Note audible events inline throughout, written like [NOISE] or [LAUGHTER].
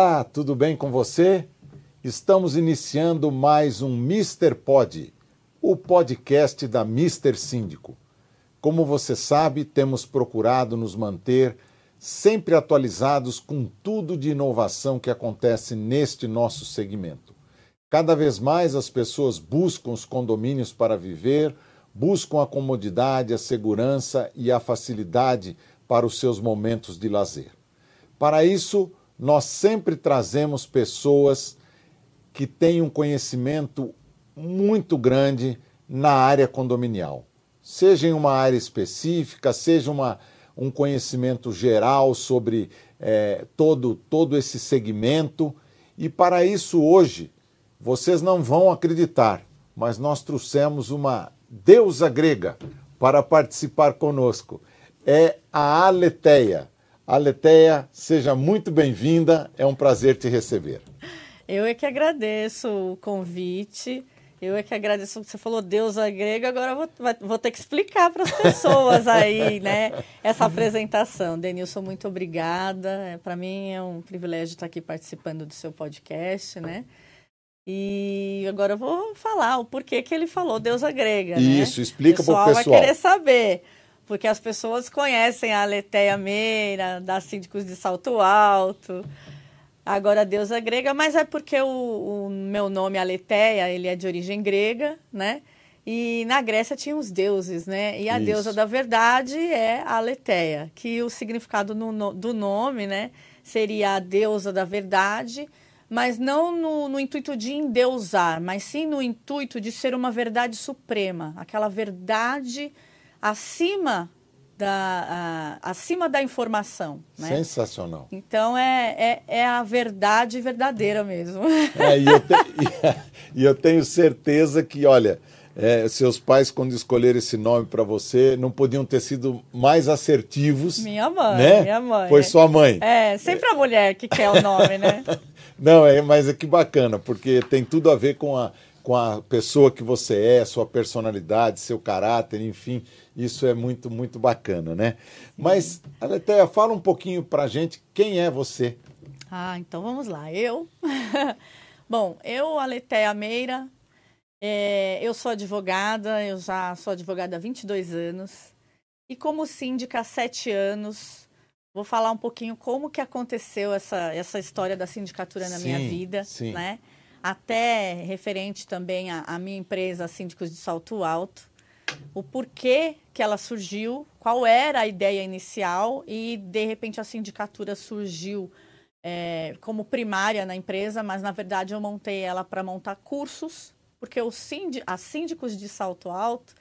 Olá, tudo bem com você? Estamos iniciando mais um Mr. Pod, o podcast da Mr. Síndico. Como você sabe, temos procurado nos manter sempre atualizados com tudo de inovação que acontece neste nosso segmento. Cada vez mais as pessoas buscam os condomínios para viver, buscam a comodidade, a segurança e a facilidade para os seus momentos de lazer. Para isso, nós sempre trazemos pessoas que têm um conhecimento muito grande na área condominial. Seja em uma área específica, seja uma, um conhecimento geral sobre é, todo, todo esse segmento. E para isso, hoje, vocês não vão acreditar, mas nós trouxemos uma deusa grega para participar conosco. É a Aleteia. Aleteia, seja muito bem-vinda, é um prazer te receber. Eu é que agradeço o convite. Eu é que agradeço que você falou deusa grega, agora vou, vou ter que explicar para as pessoas aí, [LAUGHS] né, essa apresentação. Denilson, muito obrigada. É, para mim é um privilégio estar aqui participando do seu podcast, né? E agora eu vou falar o porquê que ele falou deusa grega, né? Isso, explica para o pessoal. vai querer saber porque as pessoas conhecem a Aleteia Meira, da Síndicos de Salto Alto, agora a deusa grega, mas é porque o, o meu nome Aleteia, ele é de origem grega, né? E na Grécia tinha os deuses, né? E a Isso. deusa da verdade é a Aleteia, que o significado no, do nome, né, seria a deusa da verdade, mas não no, no, intuito de endeusar, mas sim no intuito de ser uma verdade suprema, aquela verdade acima da, acima da informação. Né? Sensacional. Então é, é, é, a verdade verdadeira mesmo. [LAUGHS] É, e, eu te, [LAUGHS] e, eu tenho certeza que, olha, é, seus pais, quando escolheram esse nome para você, não podiam ter sido mais assertivos. Minha mãe, né? minha mãe. Foi sua mãe. É, sempre a mulher que quer o nome, né? [LAUGHS] não, é, mas é que bacana, porque tem tudo a ver com a com a pessoa que você é, sua personalidade, seu caráter, enfim, isso é muito, muito bacana, né? Mas, Aleteia, fala um pouquinho pra gente quem é você. Ah, então vamos lá. Eu. [LAUGHS] Bom, eu, Aleteia Meira, é, eu sou advogada, eu já sou advogada há 22 anos. E como síndica há 7 anos, vou falar um pouquinho como que aconteceu essa, essa história da sindicatura na sim, minha vida, sim. né? Até referente também à, minha empresa Síndicos de Salto Alto, o porquê que ela surgiu, qual era a ideia inicial e, de repente, a sindicatura surgiu é, como primária na empresa, mas, na verdade, eu montei ela para montar cursos, porque o síndic, a Síndicos de Salto Alto,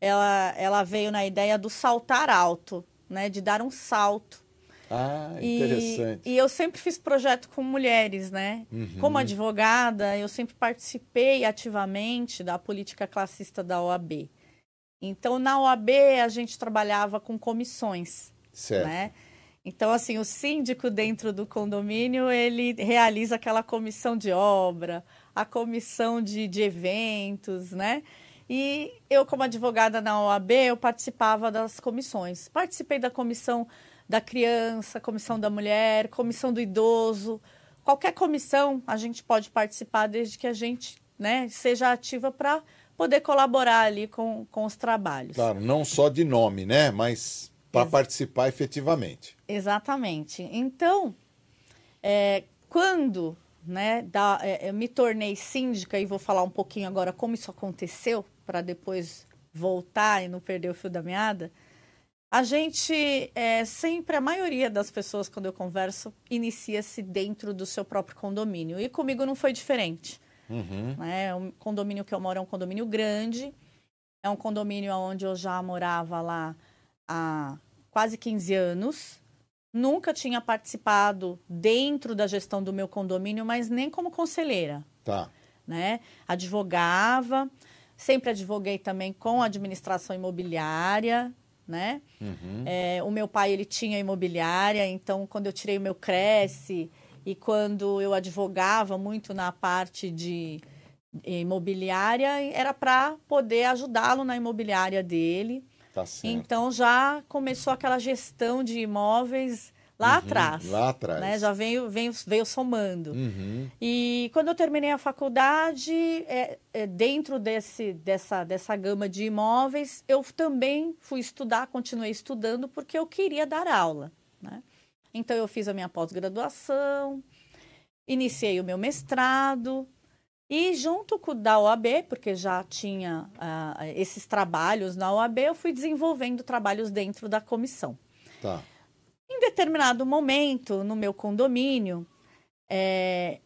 ela, ela veio na ideia do saltar alto, né, de dar um salto ah, interessante. E, e, eu sempre fiz projeto com mulheres, né? Uhum. Como advogada, eu sempre participei ativamente da política classista da OAB. Então, na OAB, a gente trabalhava com comissões, certo. né? Então, assim, o síndico dentro do condomínio, ele realiza aquela comissão de obra, a comissão de, de eventos, né? E eu, como advogada na OAB, eu participava das comissões. Participei da comissão da criança, comissão da mulher, comissão do idoso. Qualquer comissão a gente pode participar desde que a gente né, seja ativa para poder colaborar ali com, com os trabalhos. Claro, não só de nome, né? Mas para Ex participar efetivamente. Exatamente. Então, é, quando né, da, é, eu me tornei síndica, e vou falar um pouquinho agora como isso aconteceu, para depois voltar e não perder o fio da meada. A gente, é, sempre, a maioria das pessoas, quando eu converso, inicia-se dentro do seu próprio condomínio. E comigo não foi diferente. Uhum. Né? O condomínio que eu moro é um condomínio grande. É um condomínio onde eu já morava lá há quase 15 anos. Nunca tinha participado dentro da gestão do meu condomínio, mas nem como conselheira. Tá. Né? Advogava, sempre advoguei também com a administração imobiliária, né? Uhum. É, o meu pai ele tinha imobiliária, então quando eu tirei o meu Cresce e quando eu advogava muito na parte de imobiliária, era para poder ajudá-lo na imobiliária dele. Tá então já começou aquela gestão de imóveis lá Uhum, atrás. lá atrás. Né? Já veio, veio, veio somando. Uhum. E quando eu terminei a faculdade, é, é, dentro desse, dessa, dessa gama de imóveis, eu também fui estudar, continuei estudando, porque eu queria dar aula. Né? Então, eu fiz a minha pós-graduação, iniciei o meu mestrado, e junto com o da OAB, porque já tinha ah, esses trabalhos na OAB, eu fui desenvolvendo trabalhos dentro da comissão. Tá. Em determinado momento, no meu condomínio, é,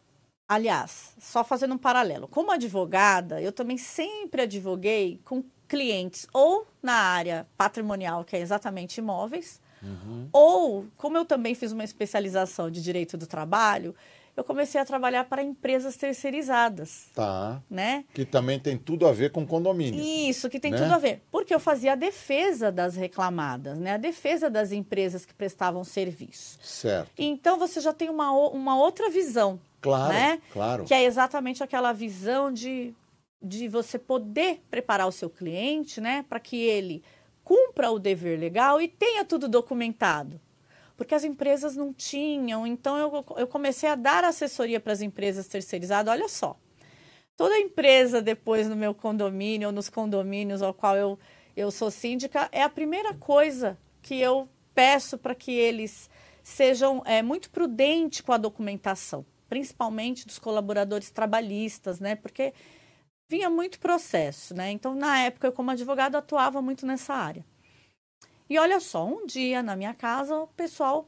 aliás, só fazendo um paralelo, como advogada, eu também sempre advoguei com clientes ou na área patrimonial, que é exatamente imóveis, Uhum. ou como eu também fiz uma especialização de direito do trabalho, eu comecei a trabalhar para empresas terceirizadas, Tá. né? Que também tem tudo a ver com condomínio. Isso, que tem Né? tudo a ver. Porque eu fazia a defesa das reclamadas, né? A defesa das empresas que prestavam serviço. Certo. Então você já tem uma, uma outra visão, Claro, né? claro. que é exatamente aquela visão de, de você poder preparar o seu cliente, né? Para que ele cumpra o dever legal e tenha tudo documentado. Porque as empresas não tinham, então eu, eu comecei a dar assessoria para as empresas terceirizadas. Olha só, toda empresa depois no meu condomínio ou nos condomínios ao qual eu, eu sou síndica, é a primeira coisa que eu peço para que eles sejam é, muito prudentes com a documentação, principalmente dos colaboradores trabalhistas, né? Porque vinha muito processo, né? Então, na época, eu como advogado atuava muito nessa área. E olha só, um dia na minha casa, o pessoal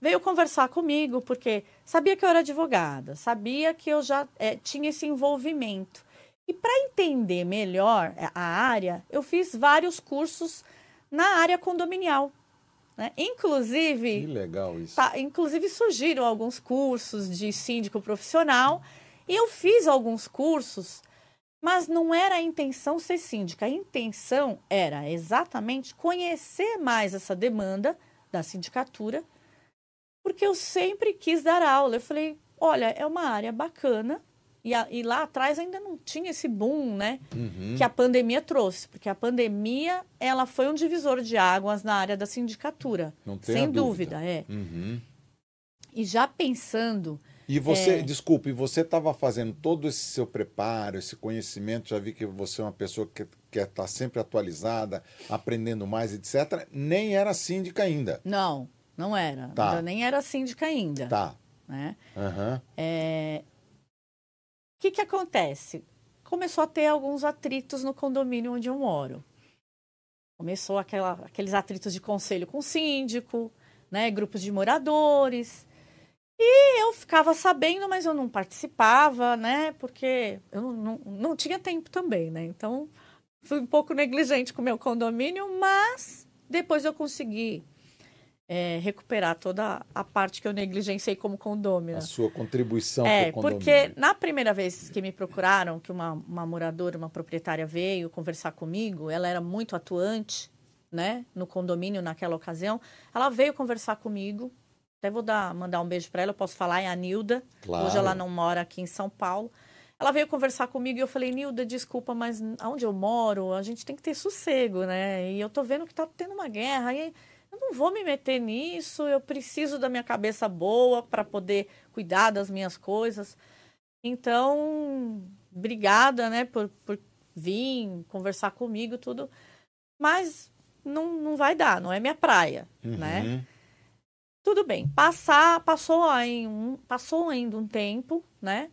veio conversar comigo, porque sabia que eu era advogada, sabia que eu já eh, tinha esse envolvimento. E para entender melhor eh, a área, eu fiz vários cursos na área condominial. Né? Que Inclusive, legal isso. Tá, inclusive surgiram alguns cursos de síndico profissional e eu fiz alguns cursos, mas não era a intenção ser síndica. A intenção era exatamente conhecer mais essa demanda da sindicatura, porque eu sempre quis dar aula. Eu falei, olha, é uma área bacana. E, a- e lá atrás ainda não tinha esse boom, né? Uhum. que a pandemia trouxe, porque a pandemia ela foi um divisor de águas na área da sindicatura, sem dúvida. dúvida, é. Uhum. E já pensando, E você, É. desculpe, você estava fazendo todo esse seu preparo, esse conhecimento, já vi que você é uma pessoa que quer estar sempre atualizada, aprendendo mais, etc. Nem era síndica ainda. não, não era, Tá. ainda nem era síndica ainda, Tá. né? Aham. O que que acontece? Começou a ter alguns atritos no condomínio onde eu moro. Começou aquela, aqueles atritos de conselho com síndico, né, grupos de moradores. E eu ficava sabendo, mas eu não participava, né? Porque eu não, não, não tinha tempo também, né? Então, fui um pouco negligente com o meu condomínio, mas depois eu consegui é, recuperar toda a parte que eu negligenciei como condômina. A sua contribuição É, para o porque na primeira vez que me procuraram, que uma, uma moradora, uma proprietária veio conversar comigo, ela era muito atuante, né, no condomínio naquela ocasião. Ela veio conversar comigo. Até vou dar, mandar um beijo para ela, eu posso falar, é a Nilda. Claro. Hoje ela não mora aqui em São Paulo. Ela veio conversar comigo e eu falei, Nilda, desculpa, mas onde eu moro, a gente tem que ter sossego, né? E eu tô vendo que tá tendo uma guerra e eu não vou me meter nisso, eu preciso da minha cabeça boa para poder cuidar das minhas coisas. Então, obrigada, né, por, por vir conversar comigo, tudo. Mas não, não vai dar, não é minha praia, né? Tudo bem. Passar, passou, aí um, passou ainda um tempo, né?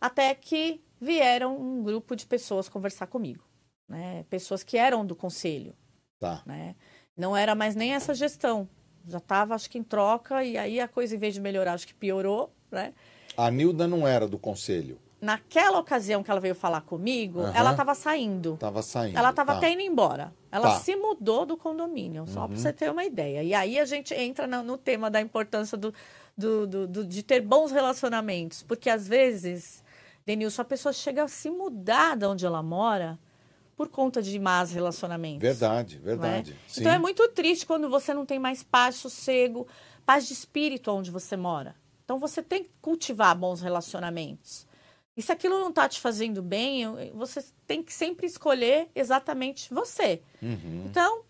Até que vieram um grupo de pessoas conversar comigo, né? Pessoas que eram do conselho, Tá. né? Não era mais nem essa gestão. Já estava, acho que, em troca, e aí a coisa, em vez de melhorar, acho que piorou, né? A Nilda não era do conselho. Naquela ocasião que ela veio falar comigo, Aham. ela estava saindo. Estava saindo. Ela estava tá. até indo embora. Ela Tá. se mudou do condomínio, só para você ter uma ideia. E aí a gente entra no, no tema da importância do, do, do- do- de ter bons relacionamentos. Porque às vezes, Denilson, a pessoa chega a se mudar de onde ela mora por conta de más relacionamentos. Verdade, né? verdade. Sim. Então é muito triste quando você não tem mais paz, sossego, paz de espírito onde você mora. Então você tem que cultivar bons relacionamentos. E se aquilo não está te fazendo bem, eu- você tem que sempre escolher exatamente você. Uhum. Então,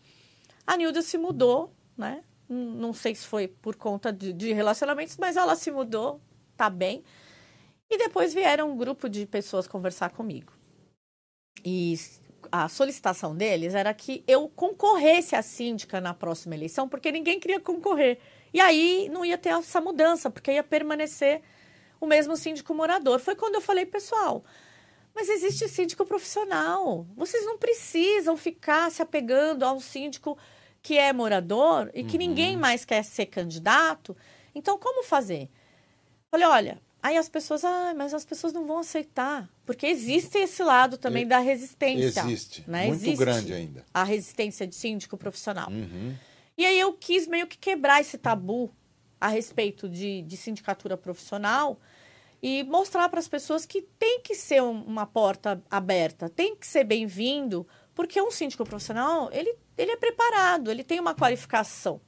a Nilda se mudou, né? não sei se foi por conta de, de relacionamentos, mas ela se mudou, tá bem. E depois vieram um grupo de pessoas conversar comigo. E a solicitação deles era que eu concorresse à síndica na próxima eleição, porque ninguém queria concorrer. E aí não ia ter essa mudança, porque ia permanecer o mesmo síndico morador. Foi quando eu falei, pessoal, mas existe síndico profissional. Vocês não precisam ficar se apegando ao síndico que é morador e que uhum. ninguém mais quer ser candidato. Então, como fazer? Falei, olha, Aí as pessoas, ah, mas as pessoas não vão aceitar. Porque existe esse lado também da resistência. Existe. Né? Muito existe grande ainda. A resistência de síndico profissional. Uhum. E aí eu quis meio que quebrar esse tabu a respeito de, de sindicatura profissional e mostrar para as pessoas que tem que ser um, uma porta aberta, tem que ser bem-vindo, porque um síndico profissional, ele, ele é preparado, ele tem uma qualificação,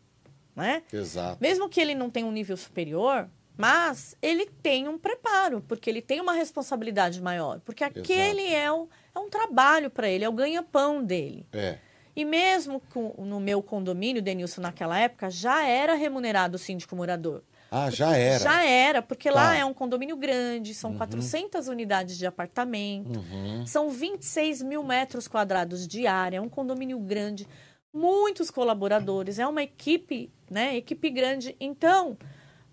né? Exato. Mesmo que ele não tenha um nível superior, mas ele tem um preparo, porque ele tem uma responsabilidade maior. Porque aquele é, o, é um trabalho para ele, é o ganha-pão dele. É. E mesmo com, no meu condomínio, Denilson, naquela época, já era remunerado o síndico morador. Ah, já era? Já era, porque tá. lá é um condomínio grande, são uhum. 400 unidades de apartamento, uhum. são 26 mil metros quadrados de área, é um condomínio grande, muitos colaboradores, é uma equipe, né, equipe grande. Então,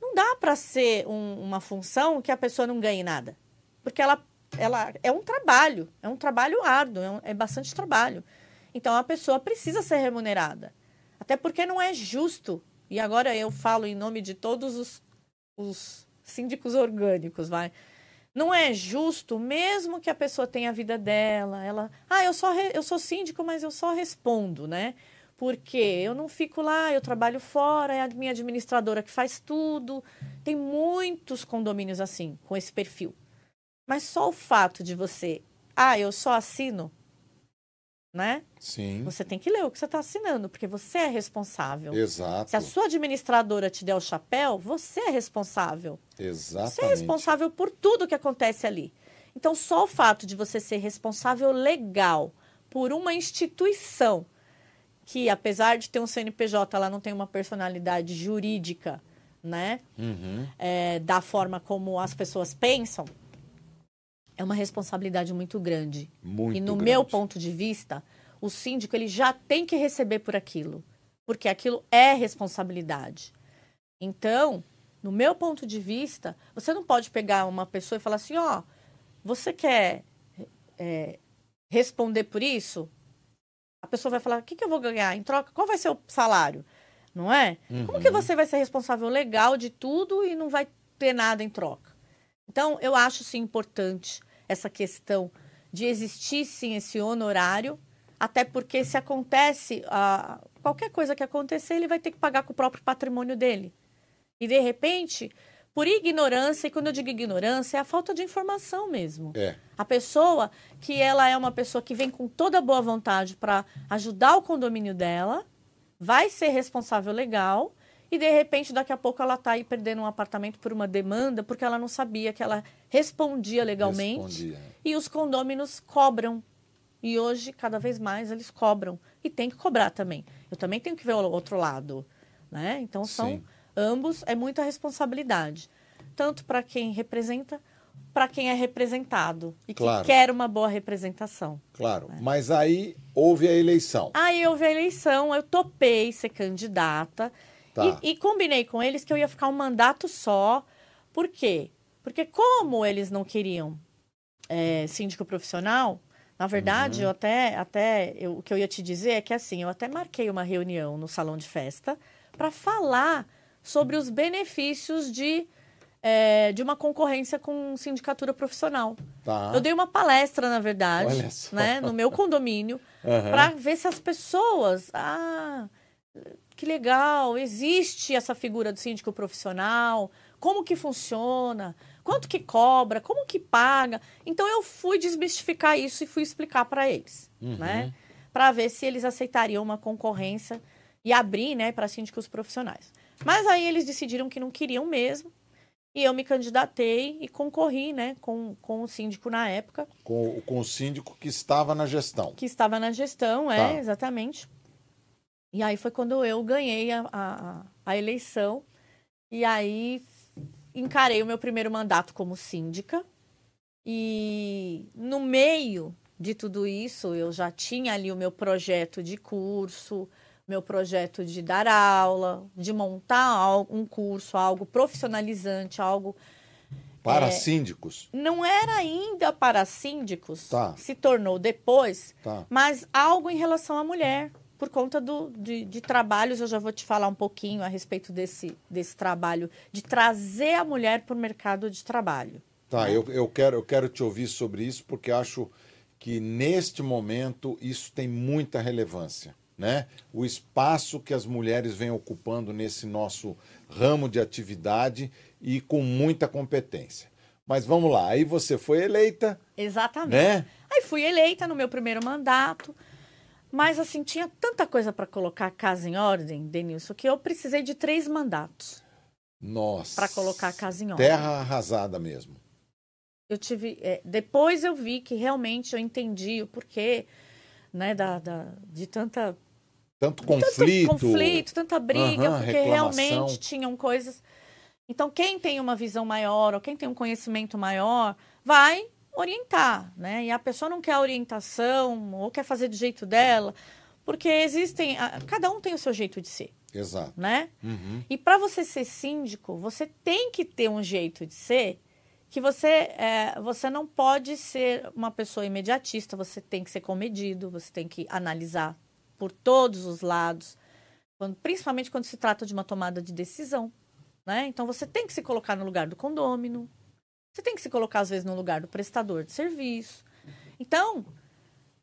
não dá para ser um, uma função que a pessoa não ganhe nada. Porque ela, ela é um trabalho, é um trabalho árduo, é, um, é bastante trabalho. Então a pessoa precisa ser remunerada. Até porque não é justo. E agora eu falo em nome de todos os, os síndicos orgânicos, vai. Não é justo, mesmo que a pessoa tenha a vida dela, ela, ah, eu só eu sou síndico, mas eu só respondo, né? Porque eu não fico lá, eu trabalho fora, é a minha administradora que faz tudo. Tem muitos condomínios assim, com esse perfil. Mas só o fato de você, ah, eu só assino, né? Sim. Você tem que ler o que você está assinando, porque você é responsável. Exato. Se a sua administradora te der o chapéu, você é responsável. Exatamente. Você é responsável por tudo que acontece ali. Então, só o fato de você ser responsável legal por uma instituição que, apesar de ter um CNPJ, ela não tem uma personalidade jurídica, né? Uhum. É, da forma como as pessoas pensam, é uma responsabilidade muito grande. Muito e no grande. meu ponto de vista, o síndico ele já tem que receber por aquilo, porque aquilo é responsabilidade. Então, no meu ponto de vista, você não pode pegar uma pessoa e falar assim, ó, oh, você quer é, responder por isso? a pessoa vai falar: o que, que eu vou ganhar em troca? Qual vai ser o salário? Não é? Uhum. Como que você vai ser responsável legal de tudo e não vai ter nada em troca? Então, eu acho sim importante essa questão de existir sim esse honorário, até porque se acontece uh, qualquer coisa que acontecer, ele vai ter que pagar com o próprio patrimônio dele. E de repente, por ignorância, e quando eu digo ignorância, é a falta de informação mesmo. É. A pessoa que ela é uma pessoa que vem com toda boa vontade para ajudar o condomínio dela, vai ser responsável legal, e de repente daqui a pouco ela está aí perdendo um apartamento por uma demanda porque ela não sabia que ela respondia legalmente. Respondia. E os condôminos cobram. E hoje, cada vez mais, eles cobram. E tem que cobrar também. Eu também tenho que ver o outro lado. Né? Então, são Sim ambos é muita responsabilidade, tanto para quem representa, para quem é representado e claro. que quer uma boa representação. Claro, né? mas aí houve a eleição. Aí houve a eleição, eu topei ser candidata tá. e, e combinei com eles que eu ia ficar um mandato só. Por quê? Porque como eles não queriam é, síndico profissional, na verdade, uhum. eu até, até eu, o que eu ia te dizer é que assim, eu até marquei uma reunião no salão de festa para falar sobre os benefícios de, é, de uma concorrência com sindicatura profissional. Tá. Eu dei uma palestra, na verdade, né, no meu condomínio, uhum. para ver se as pessoas. Ah, que legal, existe essa figura do síndico profissional, como que funciona, quanto que cobra, como que paga. Então eu fui desmistificar isso e fui explicar para eles, uhum. né? Para ver se eles aceitariam uma concorrência e abrir, né, para síndicos profissionais. Mas aí eles decidiram que não queriam mesmo. E eu me candidatei e concorri, né, com, com o síndico na época. Com, com o síndico que estava na gestão. Que estava na gestão, é, tá. exatamente. E aí foi quando eu ganhei a, a, a eleição. E aí encarei o meu primeiro mandato como síndica. E no meio de tudo isso, eu já tinha ali o meu projeto de curso, meu projeto de dar aula, de montar um curso, algo profissionalizante, algo. Para é, síndicos? Não era ainda para síndicos, tá. se tornou depois, tá. mas algo em relação à mulher, por conta do, de, de, trabalhos. Eu já vou te falar um pouquinho a respeito desse, desse trabalho, de trazer a mulher para o mercado de trabalho. Tá, né? eu, eu, quero, eu quero te ouvir sobre isso, porque acho que neste momento isso tem muita relevância né? o espaço que as mulheres vêm ocupando nesse nosso ramo de atividade e com muita competência. Mas vamos lá, aí você foi eleita. Exatamente. Né? Aí fui eleita no meu primeiro mandato. Mas assim, tinha tanta coisa para colocar a casa em ordem, Denilson, que eu precisei de três mandatos. Nossa. Para colocar a casa em ordem. Terra arrasada mesmo. Eu tive. É, depois eu vi que realmente eu entendi o porquê né, da, da, de tanta tanto conflito. Tanto conflito, tanta briga, uhum, porque reclamação. realmente tinham coisas. Então, quem tem uma visão maior ou quem tem um conhecimento maior vai orientar, né? E a pessoa não quer orientação ou quer fazer do jeito dela, porque existem. Cada um tem o seu jeito de ser. Exato. Né? Uhum. E para você ser síndico, você tem que ter um jeito de ser que você, é, você não pode ser uma pessoa imediatista, você tem que ser comedido, você tem que analisar por todos os lados, quando, principalmente quando se trata de uma tomada de decisão. Né? Então você tem que se colocar no lugar do condômino, você tem que se colocar, às vezes, no lugar do prestador de serviço. Então,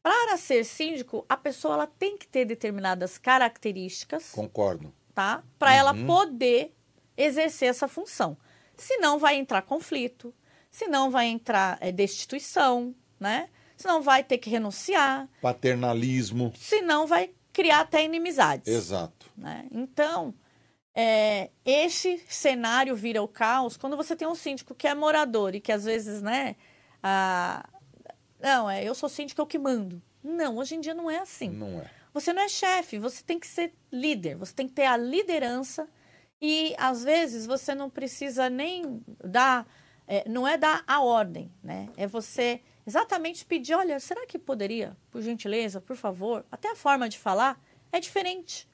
para ser síndico, a pessoa ela tem que ter determinadas características. Concordo. Tá? Para uhum. ela poder exercer essa função. Senão vai entrar conflito, senão vai entrar é, destituição, né? senão vai ter que renunciar. Paternalismo. Senão vai criar até inimizades. Exato. Né? Então, é, esse cenário vira o caos quando você tem um síndico que é morador e que às vezes, né, a... não, é, eu sou síndico, eu que mando. Não, hoje em dia não é assim. Não é. Você não é chefe, você tem que ser líder, você tem que ter a liderança e às vezes você não precisa nem dar, é, não é dar a ordem, né? É você exatamente pedir, olha, será que poderia, por gentileza, por favor, até a forma de falar é diferente.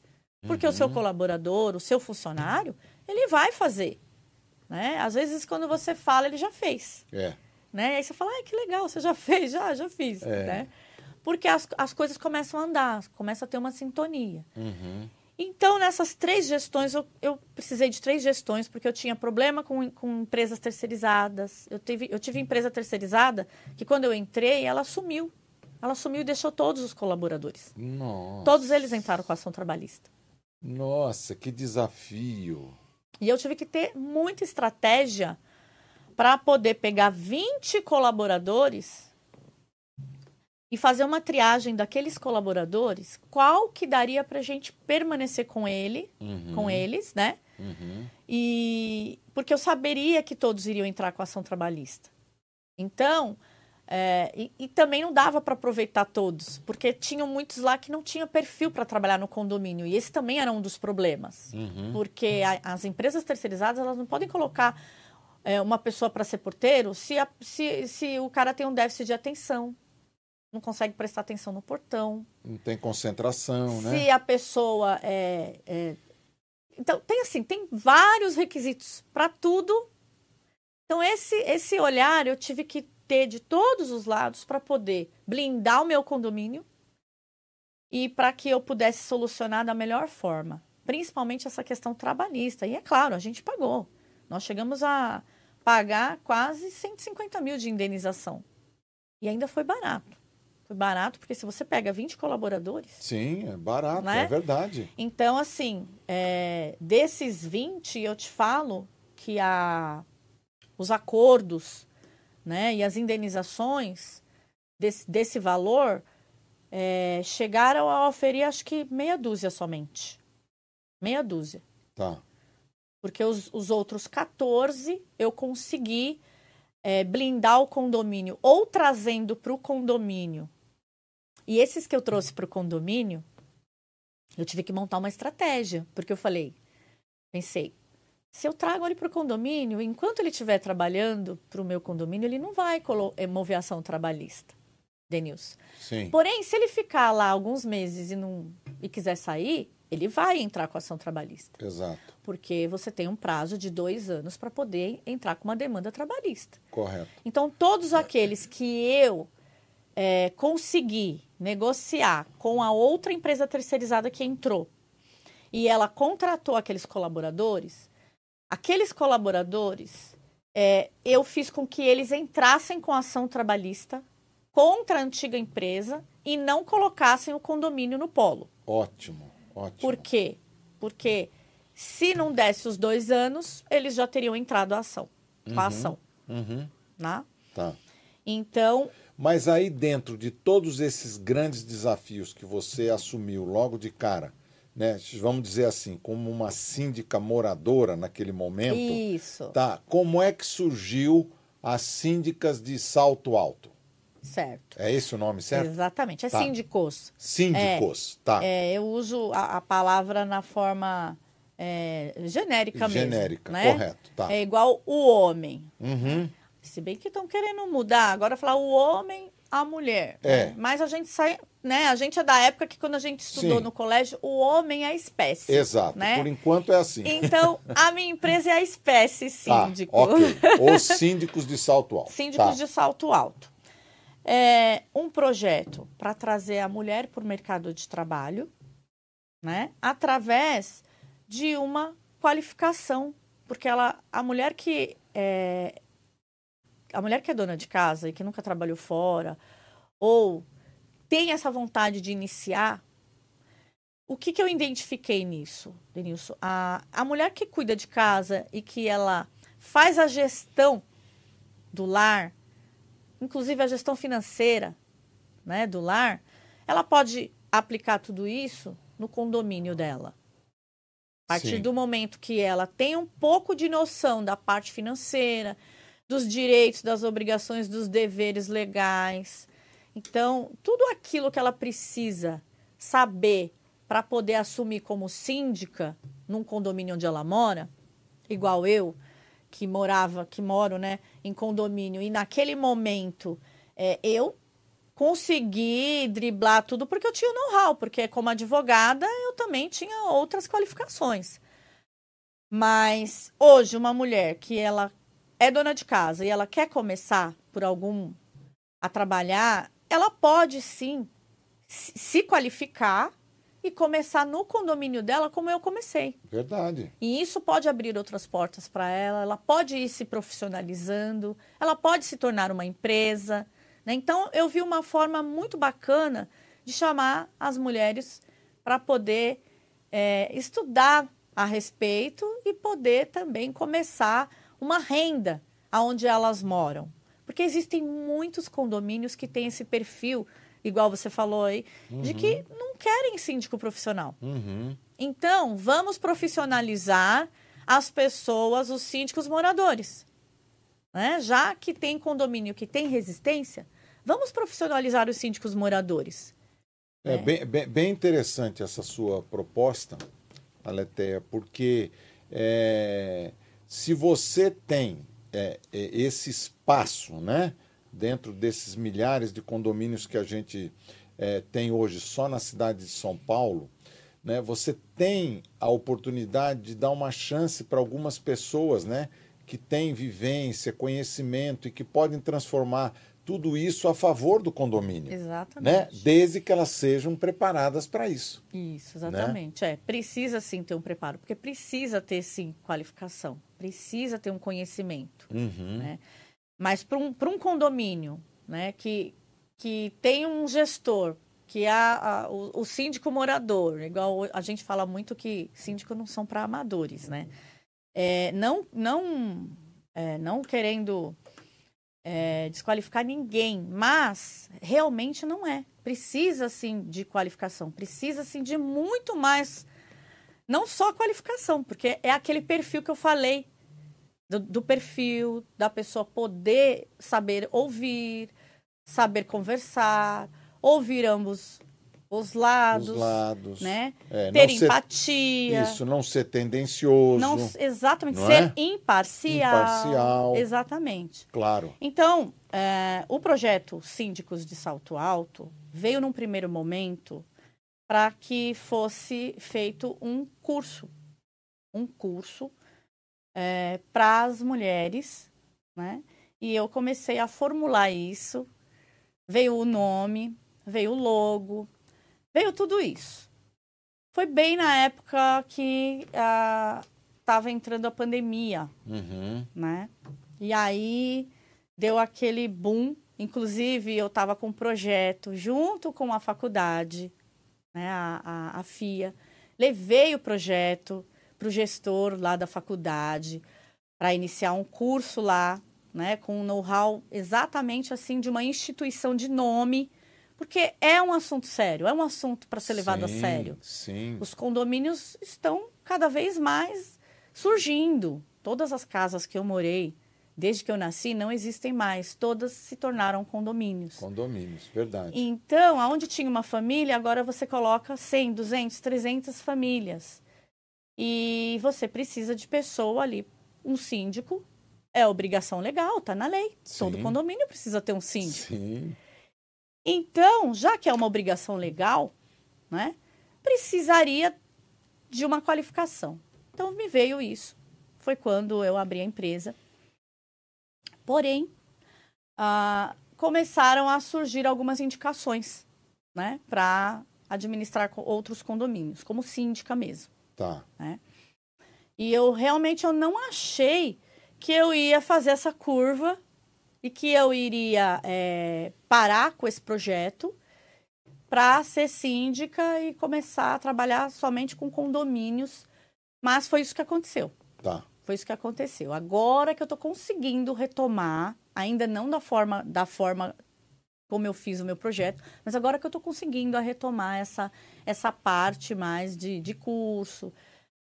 Porque uhum. o seu uhum. colaborador, o seu funcionário, ele vai fazer. Né? Às vezes, quando você fala, ele já fez. É. Né? Aí você fala, ah, que legal, você já [LAUGHS] fez? Já, já fiz. É. Né? Porque as, as coisas começam a andar, começa a ter uma sintonia. Uhum. Então, nessas três gestões, eu, eu, precisei de três gestões, porque eu tinha problema com, com empresas terceirizadas. Eu tive, eu tive empresa terceirizada que, quando eu entrei, ela sumiu. Ela sumiu e deixou todos os colaboradores. Nossa. Todos eles entraram com a ação trabalhista. Nossa, que desafio! E eu tive que ter muita estratégia para poder pegar 20 colaboradores e fazer uma triagem daqueles colaboradores, qual que daria para a gente permanecer com ele, uhum. com eles, né? Uhum. E porque eu saberia que todos iriam entrar com a ação trabalhista. Então, é, e, e, também não dava para aproveitar todos, porque tinham muitos lá que não tinham perfil para trabalhar no condomínio. E esse também era um dos problemas. Uhum. Porque a, as empresas terceirizadas elas não podem colocar é, uma pessoa para ser porteiro se, a, se, se o cara tem um déficit de atenção não consegue prestar atenção no portão. Não tem concentração, né? Se a pessoa é, é... Então, tem assim, tem vários requisitos para tudo. Então, esse, esse olhar eu tive que ter de todos os lados para poder blindar o meu condomínio e para que eu pudesse solucionar da melhor forma. Principalmente essa questão trabalhista. E é claro, a gente pagou. Nós chegamos a pagar quase 150 mil de indenização. E ainda foi barato. Foi barato, porque se você pega 20 colaboradores. Sim, é barato, né? é verdade. Então, assim, é, desses 20, eu te falo que a, os acordos né, e as indenizações desse, desse valor é, chegaram a oferir, acho que meia dúzia somente. Meia dúzia. Tá. Porque os, os outros 14 eu consegui é, blindar o condomínio ou trazendo para o condomínio e esses que eu trouxe para o condomínio, Eu tive que montar uma estratégia, porque eu falei, pensei, se eu trago ele para o condomínio, enquanto ele estiver trabalhando para o meu condomínio, ele não vai eh, mover ação trabalhista, Denilson. Sim. Porém, se ele ficar lá alguns meses e não e quiser sair, ele vai entrar com ação trabalhista. Exato. Porque você tem um prazo de dois anos para poder entrar com uma demanda trabalhista. Correto. Então, todos aqueles que eu é, consegui negociar com a outra empresa terceirizada que entrou e ela contratou aqueles colaboradores, aqueles colaboradores, é, eu fiz com que eles entrassem com ação trabalhista contra a antiga empresa e não colocassem o condomínio no polo. Ótimo, ótimo. Por quê? Porque se não desse os dois anos, eles já teriam entrado a ação, com a Uhum, ação. Uhum. Né? Tá. Então, Mas aí, dentro de todos esses grandes desafios que você assumiu logo de cara, né? Vamos dizer assim, como uma síndica moradora naquele momento, isso, tá? Como é que surgiu as síndicas de salto alto? certo. É esse o nome certo? Exatamente, é Tá. síndicos. Síndicos, tá? É, eu uso a, a palavra na forma é, genérica mesmo. Genérica, né? correto, tá. É igual o homem. Uhum. Se bem que estão querendo mudar, agora falar o homem, a mulher. É. né? Mas a gente sai, né? A gente é da época que quando a gente estudou Sim. no colégio, o homem é a espécie. Exato. Né? Por enquanto é assim. Então, a minha empresa é a espécie [LAUGHS] Tá, síndico. ok. Os síndicos de salto alto. Síndicos tá. de salto alto. É um projeto para trazer a mulher para o mercado de trabalho, né? Através de uma qualificação, porque ela, a mulher que é, a mulher que é dona de casa e que nunca trabalhou fora, ou tem essa vontade de iniciar, o que, que eu identifiquei nisso, Denilson? A, a mulher que cuida de casa e que ela faz a gestão do lar, inclusive a gestão financeira né, do lar, ela pode aplicar tudo isso no condomínio dela. A partir Sim. do momento que ela tem um pouco de noção da parte financeira, dos direitos, das obrigações, dos deveres legais. Então, tudo aquilo que ela precisa saber para poder assumir como síndica num condomínio onde ela mora, igual eu, que morava, que moro, né, em condomínio, e naquele momento é, eu consegui driblar tudo porque eu tinha o know-how, porque como advogada eu também tinha outras qualificações. Mas hoje uma mulher que ela é dona de casa e ela quer começar por algum a trabalhar, ela pode sim se qualificar e começar no condomínio dela como eu comecei. Verdade. E isso pode abrir outras portas para ela, ela pode ir se profissionalizando, ela pode se tornar uma empresa. né? Então, eu vi uma forma muito bacana de chamar as mulheres para poder é, estudar a respeito e poder também começar uma renda aonde elas moram. Porque existem muitos condomínios que têm esse perfil, igual você falou aí, de que não querem síndico profissional. Uhum. Então, vamos profissionalizar as pessoas, os síndicos moradores. Né? Já que tem condomínio que tem resistência, vamos profissionalizar os síndicos moradores. É, Bem, bem, bem interessante essa sua proposta, Aleteia, porque é, se você tem é, é, esse espaço, né, dentro desses milhares de condomínios que a gente é, tem hoje só na cidade de São Paulo, né, você tem a oportunidade de dar uma chance para algumas pessoas, né, que têm vivência, conhecimento e que podem transformar tudo isso a favor do condomínio né? Exatamente. Desde que elas sejam preparadas para isso. Isso, exatamente. É, precisa sim ter um preparo, porque precisa ter sim qualificação, precisa ter um conhecimento. Uhum. né? Mas para um, pra um condomínio né, que, que tem um gestor, que é a, a- o, o síndico morador, igual a gente fala muito que síndico não são para amadores, né? É, não, não, é, não querendo é, desqualificar ninguém, mas realmente não é. Precisa sim de qualificação, precisa sim de muito mais, não só qualificação, porque é aquele perfil que eu falei do, do perfil da pessoa poder saber ouvir, saber conversar, ouvir ambos os lados, os lados. né? É, ter empatia. Ser, isso, não ser tendencioso. Não, exatamente, não ser é? imparcial. Imparcial. Exatamente. Claro. Então, é, o projeto Síndicos de Salto Alto veio num primeiro momento para que fosse feito um curso. Um curso é, para as mulheres, né? E eu comecei a formular isso. Veio o nome, veio o logo, veio tudo isso. Foi bem na época que estava ah, entrando a pandemia, uhum. né? E aí deu aquele boom. Inclusive, eu estava com um projeto junto com a faculdade, né, a, a, a FIA. Levei o projeto para o gestor lá da faculdade para iniciar um curso lá, né, com um know-how exatamente assim de uma instituição de nome, porque é um assunto sério, é um assunto para ser levado sim, a sério. Sim. Os condomínios estão cada vez mais surgindo. Todas as casas que eu morei, desde que eu nasci, não existem mais. Todas se tornaram condomínios. Condomínios, verdade. Então, aonde tinha uma família, agora você coloca 100, 200, 300 famílias. E você precisa de pessoa ali, um síndico. É obrigação legal, tá na lei. Sim. Todo condomínio precisa ter um síndico. Sim. Então, já que é uma obrigação legal, né, precisaria de uma qualificação. Então, me veio isso. Foi quando eu abri a empresa. Porém, ah, começaram a surgir algumas indicações né, para administrar outros condomínios, como síndica mesmo. Tá. Né? E eu realmente eu não achei que eu ia fazer essa curva e que eu iria é, parar com esse projeto para ser síndica e começar a trabalhar somente com condomínios. Mas foi isso que aconteceu. Tá. Foi isso que aconteceu. Agora que eu estou conseguindo retomar, ainda não da forma, da forma como eu fiz o meu projeto, mas agora que eu estou conseguindo a retomar essa, essa parte mais de, de curso,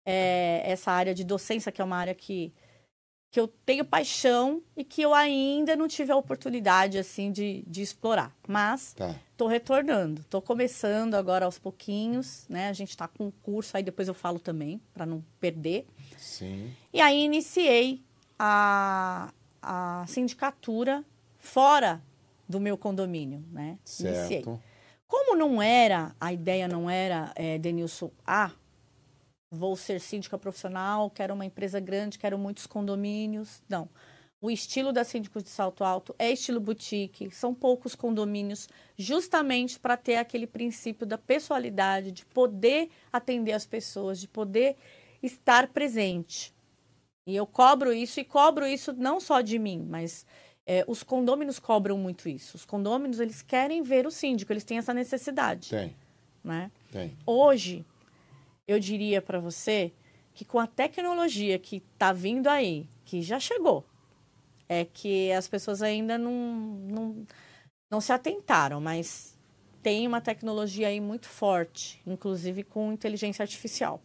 é, essa área de docência, que é uma área que, que eu tenho paixão e que eu ainda não tive a oportunidade, assim, de, de explorar. Mas estou tá. retornando, estou começando agora aos pouquinhos, né? A gente está com um curso, aí depois eu falo também, para não perder. Sim. E aí iniciei a, a sindicatura fora do meu condomínio, né? Certo. Iniciei. Como não era, a ideia não era, é, Denilson, ah, vou ser síndica profissional, quero uma empresa grande, quero muitos condomínios. Não. O estilo da Síndicos de Salto Alto é estilo boutique, são poucos condomínios, justamente para ter aquele princípio da pessoalidade, de poder atender as pessoas, de poder estar presente. E eu cobro isso, e cobro isso não só de mim, mas é, os condôminos cobram muito isso. Os condôminos, eles querem ver o síndico, eles têm essa necessidade. Tem. Né? Tem. Hoje, eu diria para você que com a tecnologia que está vindo aí, que já chegou, é que as pessoas ainda não, não, não se atentaram, mas tem uma tecnologia aí muito forte, inclusive com inteligência artificial,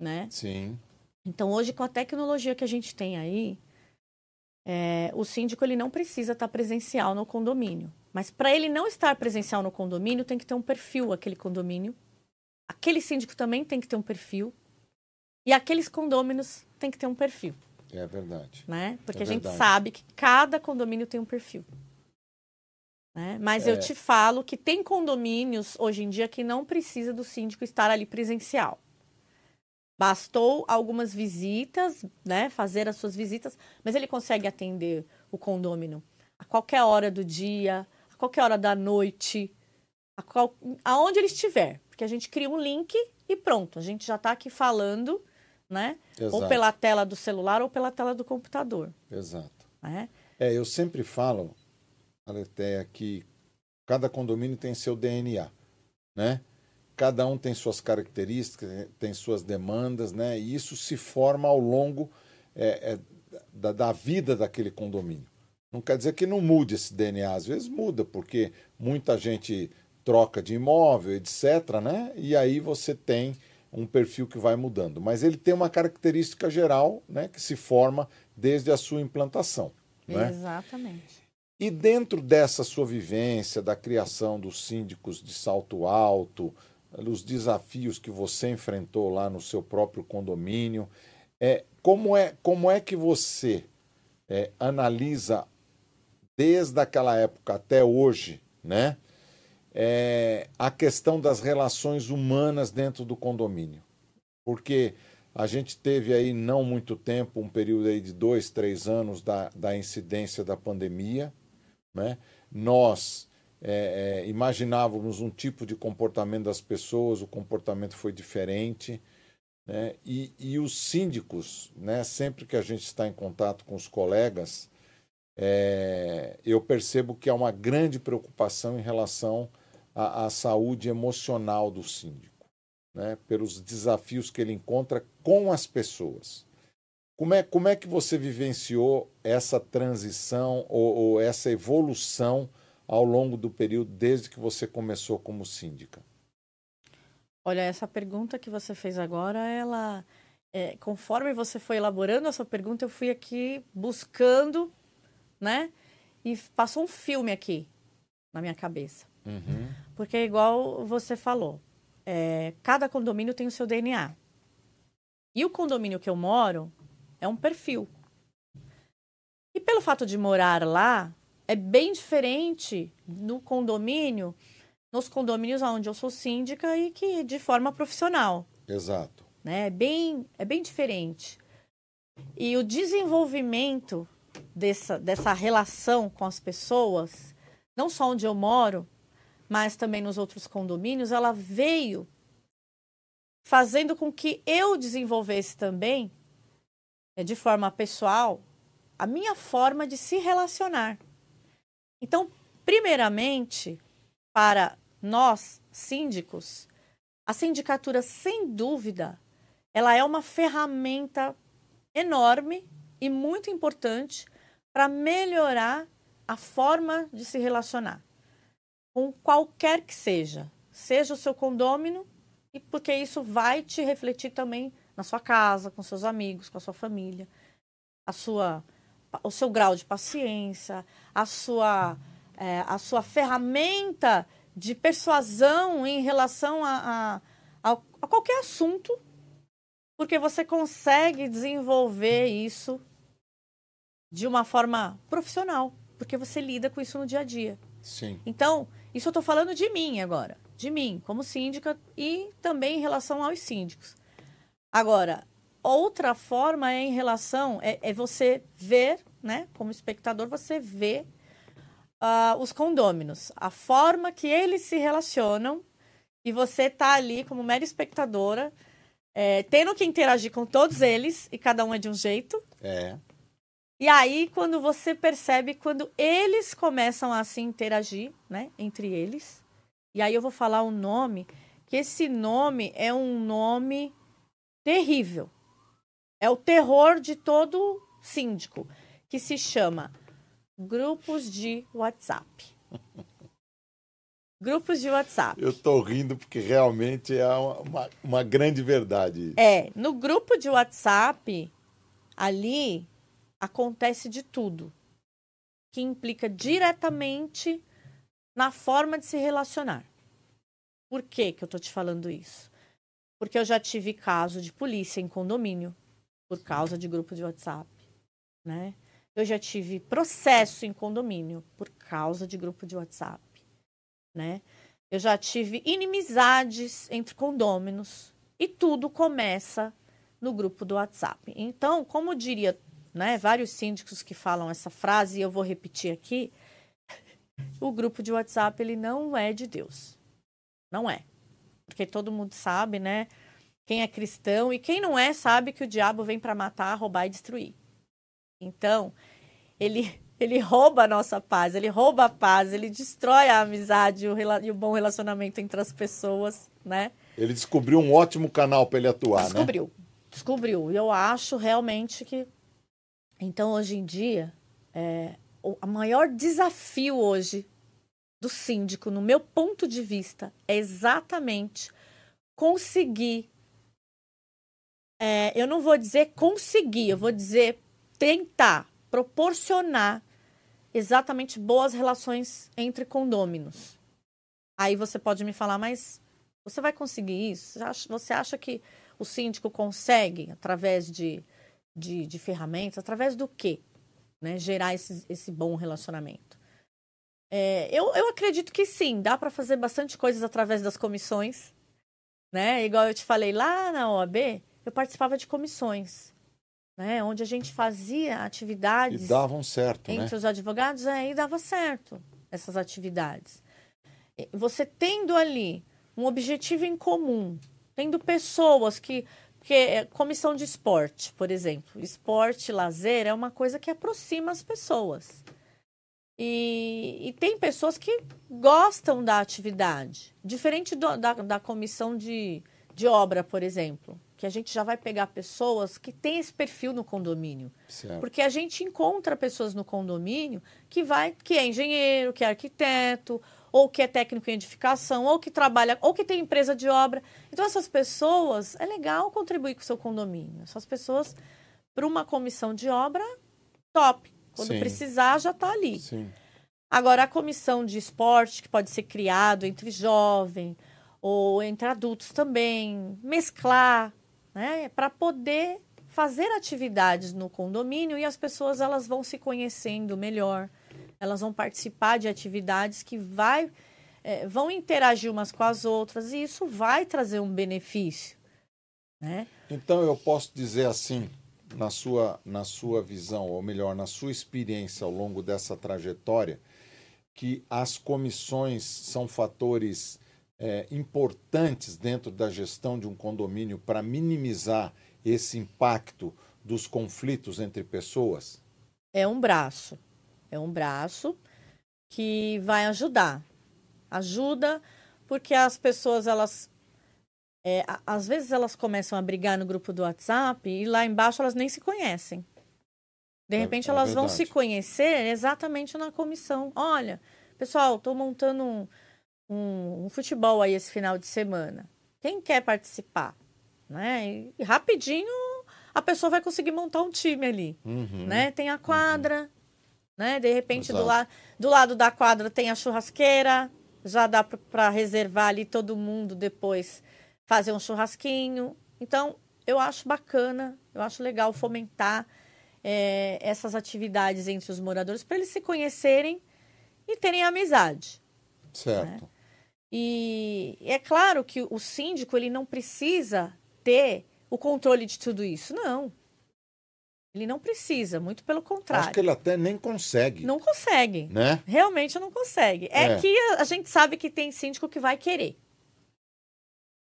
né? Sim. Então, hoje, com a tecnologia que a gente tem aí, é, o síndico ele não precisa estar presencial no condomínio. Mas para ele não estar presencial no condomínio, tem que ter um perfil aquele condomínio. Aquele síndico também tem que ter um perfil. E aqueles condôminos tem que ter um perfil. É verdade. Né? Porque é a gente verdade. sabe que cada condomínio tem um perfil. Né? Mas é. eu te falo que tem condomínios hoje em dia que não precisa do síndico estar ali presencial. Bastou algumas visitas, né, fazer as suas visitas, mas ele consegue atender o condômino a qualquer hora do dia, a qualquer hora da noite, a qual, aonde ele estiver. Porque a gente cria um link e pronto, a gente já está aqui falando, né? Exato. Ou pela tela do celular ou pela tela do computador. Exato. Né? É, eu sempre falo, Aleteia, que cada condomínio tem seu DNA, né? cada um tem suas características, tem suas demandas, né? E isso se forma ao longo é, é, da, da, vida daquele condomínio. Não quer dizer que não mude esse DNA, às vezes muda, porque muita gente troca de imóvel, etc., né? E aí você tem um perfil que vai mudando. Mas ele tem uma característica geral, né? Que se forma desde a sua implantação. Né? Exatamente. E dentro dessa sua vivência, da criação dos síndicos de salto alto, os desafios que você enfrentou lá no seu próprio condomínio, é, como, é, como é que você é, analisa desde aquela época até hoje, né? É, a questão das relações humanas dentro do condomínio. Porque a gente teve aí não muito tempo, um período aí de dois, três anos da, da incidência da pandemia, né? Nós é, é, imaginávamos um tipo de comportamento das pessoas, o comportamento foi diferente. Né? E, e os síndicos, né? sempre que a gente está em contato com os colegas, é, eu percebo que há uma grande preocupação em relação à, à saúde emocional do síndico, né? pelos desafios que ele encontra com as pessoas. Como é, como é que você vivenciou essa transição ou, ou essa evolução ao longo do período desde que você começou como síndica? Olha, essa pergunta que você fez agora, ela, é, conforme você foi elaborando essa pergunta, eu fui aqui buscando, né? E passou um filme aqui na minha cabeça. Uhum. Porque, igual você falou, é, cada condomínio tem o seu DNA. E o condomínio que eu moro é um perfil. E pelo fato de morar lá, é bem diferente no condomínio, nos condomínios onde eu sou síndica e que de forma profissional. Exato. Né? É, bem, é bem diferente. E o desenvolvimento dessa, dessa relação com as pessoas, não só onde eu moro, mas também nos outros condomínios, ela veio fazendo com que eu desenvolvesse também é, de forma pessoal, a minha forma de se relacionar. Então, primeiramente, para nós, síndicos, a sindicatura, sem dúvida, ela é uma ferramenta enorme e muito importante para melhorar a forma de se relacionar com qualquer que seja, seja o seu condômino, e porque isso vai te refletir também na sua casa, com seus amigos, com a sua família, a sua, o seu grau de paciência, a sua, é, a sua ferramenta de persuasão em relação a, a, a, a qualquer assunto, porque você consegue desenvolver isso de uma forma profissional, porque você lida com isso no dia a dia. Sim. Então, isso eu estou falando de mim agora, de mim, como síndica e também em relação aos síndicos. Agora, outra forma é em relação, é, é você ver, né, como espectador, você vê uh, os condôminos, a forma que eles se relacionam e você tá ali como mera espectadora, é, tendo que interagir com todos eles e cada um é de um jeito. É. E aí, quando você percebe, quando eles começam a se interagir, né, entre eles, e aí eu vou falar um nome, que esse nome é um nome terrível. É o terror de todo síndico, que se chama grupos de WhatsApp. [LAUGHS] grupos de WhatsApp. Eu tô rindo porque realmente é uma, uma grande verdade. É, no grupo de WhatsApp, ali acontece de tudo, que implica diretamente na forma de se relacionar. Por que, que eu tô te falando isso? Porque eu já tive caso de polícia em condomínio por causa de grupo de WhatsApp, né? Eu já tive processo em condomínio por causa de grupo de WhatsApp, né? Eu já tive inimizades entre condôminos e tudo começa no grupo do WhatsApp. Então, como diria, né, vários síndicos que falam essa frase e eu vou repetir aqui, o grupo de WhatsApp ele não é de Deus. Não é porque todo mundo sabe, né? Quem é cristão e quem não é sabe que o diabo vem para matar, roubar e destruir. Então, ele ele rouba a nossa paz, ele rouba a paz, ele destrói a amizade e o bom relacionamento entre as pessoas, né? Ele descobriu um ótimo canal para ele atuar, descobriu, né? Descobriu, descobriu. E eu acho realmente que então hoje em dia é, o maior desafio hoje do síndico, no meu ponto de vista, é exatamente conseguir. É, eu não vou dizer conseguir, eu vou dizer tentar proporcionar exatamente boas relações entre condôminos. Aí você pode me falar, mas você vai conseguir isso? Você acha que o síndico consegue, através de, de, de ferramentas, através do quê? Né, gerar esse, esse bom relacionamento? É, eu, eu acredito que sim, dá para fazer bastante coisas através das comissões. Né? Igual eu te falei, lá na OAB, eu participava de comissões né? Onde a gente fazia atividades. E davam certo, Entre né? os advogados, aí é, dava certo essas atividades. Você tendo ali um objetivo em comum, tendo pessoas que. Porque é comissão de esporte, por exemplo. Esporte, lazer é uma coisa que aproxima as pessoas. E, e tem pessoas que gostam da atividade. Diferente do, da, da comissão de, de obra, por exemplo que a gente já vai pegar pessoas que têm esse perfil no condomínio. Certo. Porque a gente encontra pessoas no condomínio que vai, que é engenheiro, que é arquiteto, ou que é técnico em edificação, ou que trabalha, ou que tem empresa de obra. Então essas pessoas, é legal contribuir com o seu condomínio. Essas pessoas para uma comissão de obra top. Quando Sim. precisar já está ali. Sim. Agora a comissão de esporte que pode ser criado entre jovem ou entre adultos também, mesclar né? Para poder fazer atividades no condomínio e as pessoas elas vão se conhecendo melhor, elas vão participar de atividades que vai, é, vão interagir umas com as outras e isso vai trazer um benefício. Né? Então eu posso dizer assim, na sua, na sua visão, ou melhor, na sua experiência ao longo dessa trajetória, que as comissões são fatores é, importantes dentro da gestão de um condomínio para minimizar esse impacto dos conflitos entre pessoas? É um braço. É um braço que vai ajudar. Ajuda porque as pessoas, elas. É, às vezes elas começam a brigar no grupo do WhatsApp e lá embaixo elas nem se conhecem. De é, repente é, elas vão se conhecer exatamente na comissão. Olha, pessoal, estou montando um, um, um, futebol aí esse final de semana. Quem quer participar? Né? E rapidinho a pessoa vai conseguir montar um time ali. Uhum, né? Tem a quadra, uhum. Né? De repente, do, la do lado da quadra tem a churrasqueira. Já dá para reservar ali todo mundo depois fazer um churrasquinho. Então, eu acho bacana, eu acho legal fomentar é, essas atividades entre os moradores para eles se conhecerem e terem amizade. Certo. Né? E é claro que o síndico ele não precisa ter o controle de tudo isso, não. Ele não precisa, muito pelo contrário. Acho que ele até nem consegue. Não consegue. Né? Realmente não consegue. É, é, que a gente sabe que tem síndico que vai querer.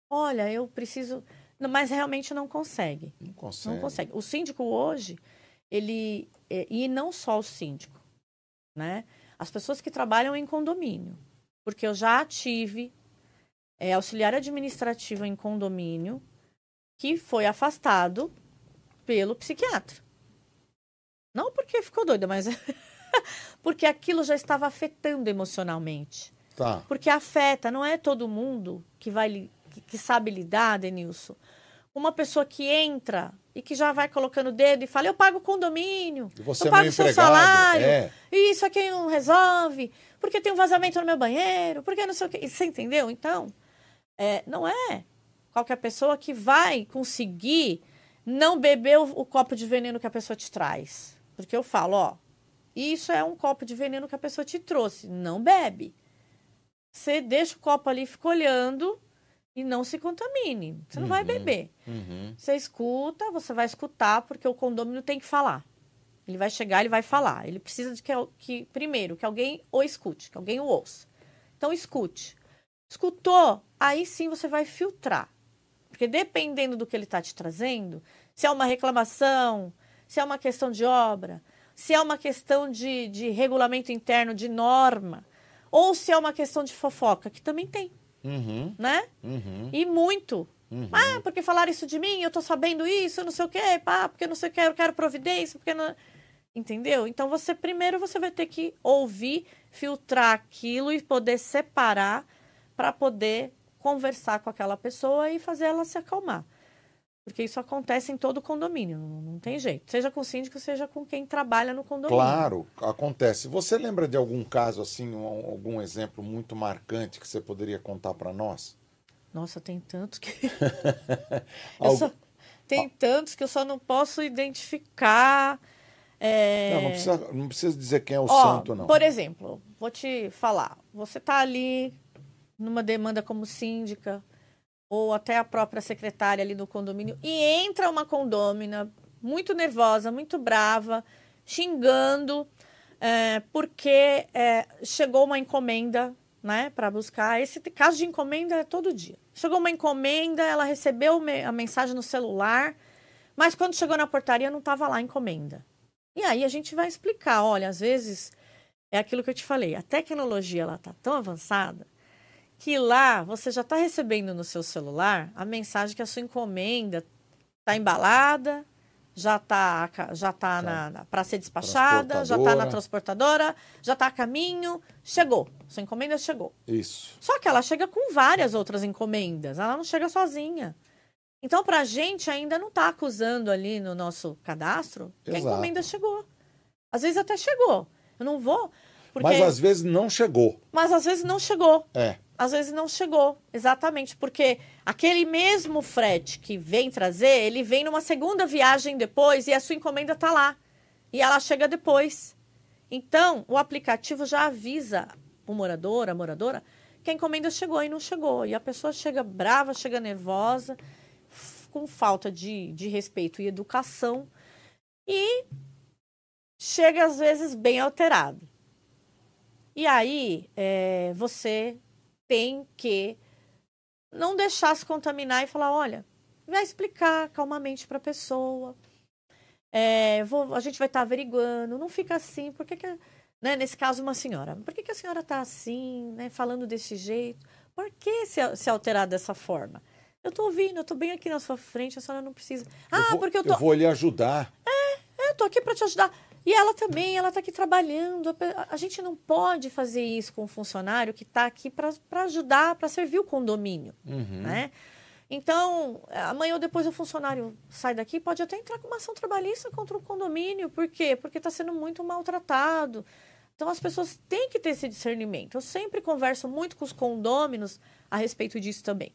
Olha, eu preciso. Mas realmente não consegue. Não consegue. Não consegue. O síndico hoje, ele. É, e não só o síndico, né? As pessoas que trabalham em condomínio porque eu já tive é, auxiliar administrativo em condomínio que foi afastado pelo psiquiatra. Não porque ficou doida, mas [LAUGHS] porque aquilo já estava afetando emocionalmente. Tá. Porque afeta, não é todo mundo que vai que, sabe lidar, Denilson. Uma pessoa que entra e que já vai colocando o dedo e fala: Eu pago o condomínio, você eu pago o seu salário, é. e isso aqui não resolve, porque tem um vazamento no meu banheiro, porque não sei o que. Você entendeu? Então, é, não é qualquer pessoa que vai conseguir não beber o, o, copo de veneno que a pessoa te traz. Porque eu falo: Ó, isso é um copo de veneno que a pessoa te trouxe, não bebe. Você deixa o copo ali fica olhando e não se contamine. Você não uhum, vai beber. Uhum. Você escuta, você vai escutar, porque o condômino tem que falar. Ele vai chegar, ele vai falar. Ele precisa de que, que primeiro, que alguém o escute, que alguém o ouça. Então, escute. Escutou, aí sim você vai filtrar. Porque dependendo do que ele está te trazendo, se é uma reclamação, se é uma questão de obra, se é uma questão de, de regulamento interno, de norma, ou se é uma questão de fofoca, que também tem. Uhum. Né? Uhum. E muito. Uhum. Ah, porque falaram isso de mim, eu tô sabendo isso, não sei o quê, pá, porque não sei o que, eu quero providência, porque não... Entendeu? Então você primeiro você vai ter que ouvir, filtrar aquilo e poder separar para poder conversar com aquela pessoa e fazer ela se acalmar. Porque isso acontece em todo condomínio, não, tem jeito. Seja com o síndico, seja com quem trabalha no condomínio. Claro, acontece. Você lembra de algum caso assim, um, algum exemplo muito marcante que você poderia contar para nós? Nossa, tem tantos que. [LAUGHS] só... Tem tantos que eu só não posso identificar. É... Não, não precisa, não precisa dizer quem é o Ó, santo, não. Por exemplo, vou te falar. Você está ali numa demanda como síndica, ou até a própria secretária ali do condomínio, e entra uma condômina muito nervosa, muito brava, xingando, é, porque é, chegou uma encomenda né, para buscar. Esse caso de encomenda é todo dia. Chegou uma encomenda, ela recebeu a mensagem no celular, mas quando chegou na portaria não estava lá a encomenda. E aí a gente vai explicar, olha, às vezes é aquilo que eu te falei, a tecnologia ela tá tão avançada que lá você já está recebendo no seu celular a mensagem que a sua encomenda está embalada, já está já tá, tá. para ser despachada, já está na transportadora, já está a caminho, chegou. Sua encomenda chegou. Isso. Só que ela chega com várias outras encomendas, ela não chega sozinha. Então, para a gente ainda não está acusando ali no nosso cadastro que Exato. a encomenda chegou. Às vezes até chegou. Eu não vou. Porque... Mas às vezes não chegou. Mas às vezes não chegou. É às vezes não chegou. Exatamente, porque aquele mesmo frete que vem trazer, ele vem numa segunda viagem depois e a sua encomenda está lá. E ela chega depois. Então, o aplicativo já avisa o morador, a moradora, que a encomenda chegou e não chegou. E a pessoa chega brava, chega nervosa, com falta de, de respeito e educação. E chega, às vezes, bem alterado. E aí, é, você tem que não deixar se contaminar e falar, olha, vai explicar calmamente para a pessoa. É, vou, a gente vai estar tá averiguando, não fica assim, por que, que né, nesse caso uma senhora, por que, que a senhora está assim, né, falando desse jeito? Por que se, se alterar dessa forma? Eu estou ouvindo, eu estou bem aqui na sua frente, a senhora não precisa. Ah, eu vou, porque eu tô. Eu vou lhe ajudar. É, é eu estou aqui para te ajudar. E ela também, ela está aqui trabalhando. A gente não pode fazer isso com um funcionário que está aqui para ajudar, para servir o condomínio, uhum. né? Então, amanhã ou depois o funcionário sai daqui, pode até entrar com uma ação trabalhista contra o condomínio. Por quê? Porque está sendo muito maltratado. Então, as pessoas têm que ter esse discernimento. Eu sempre converso muito com os condôminos a respeito disso também.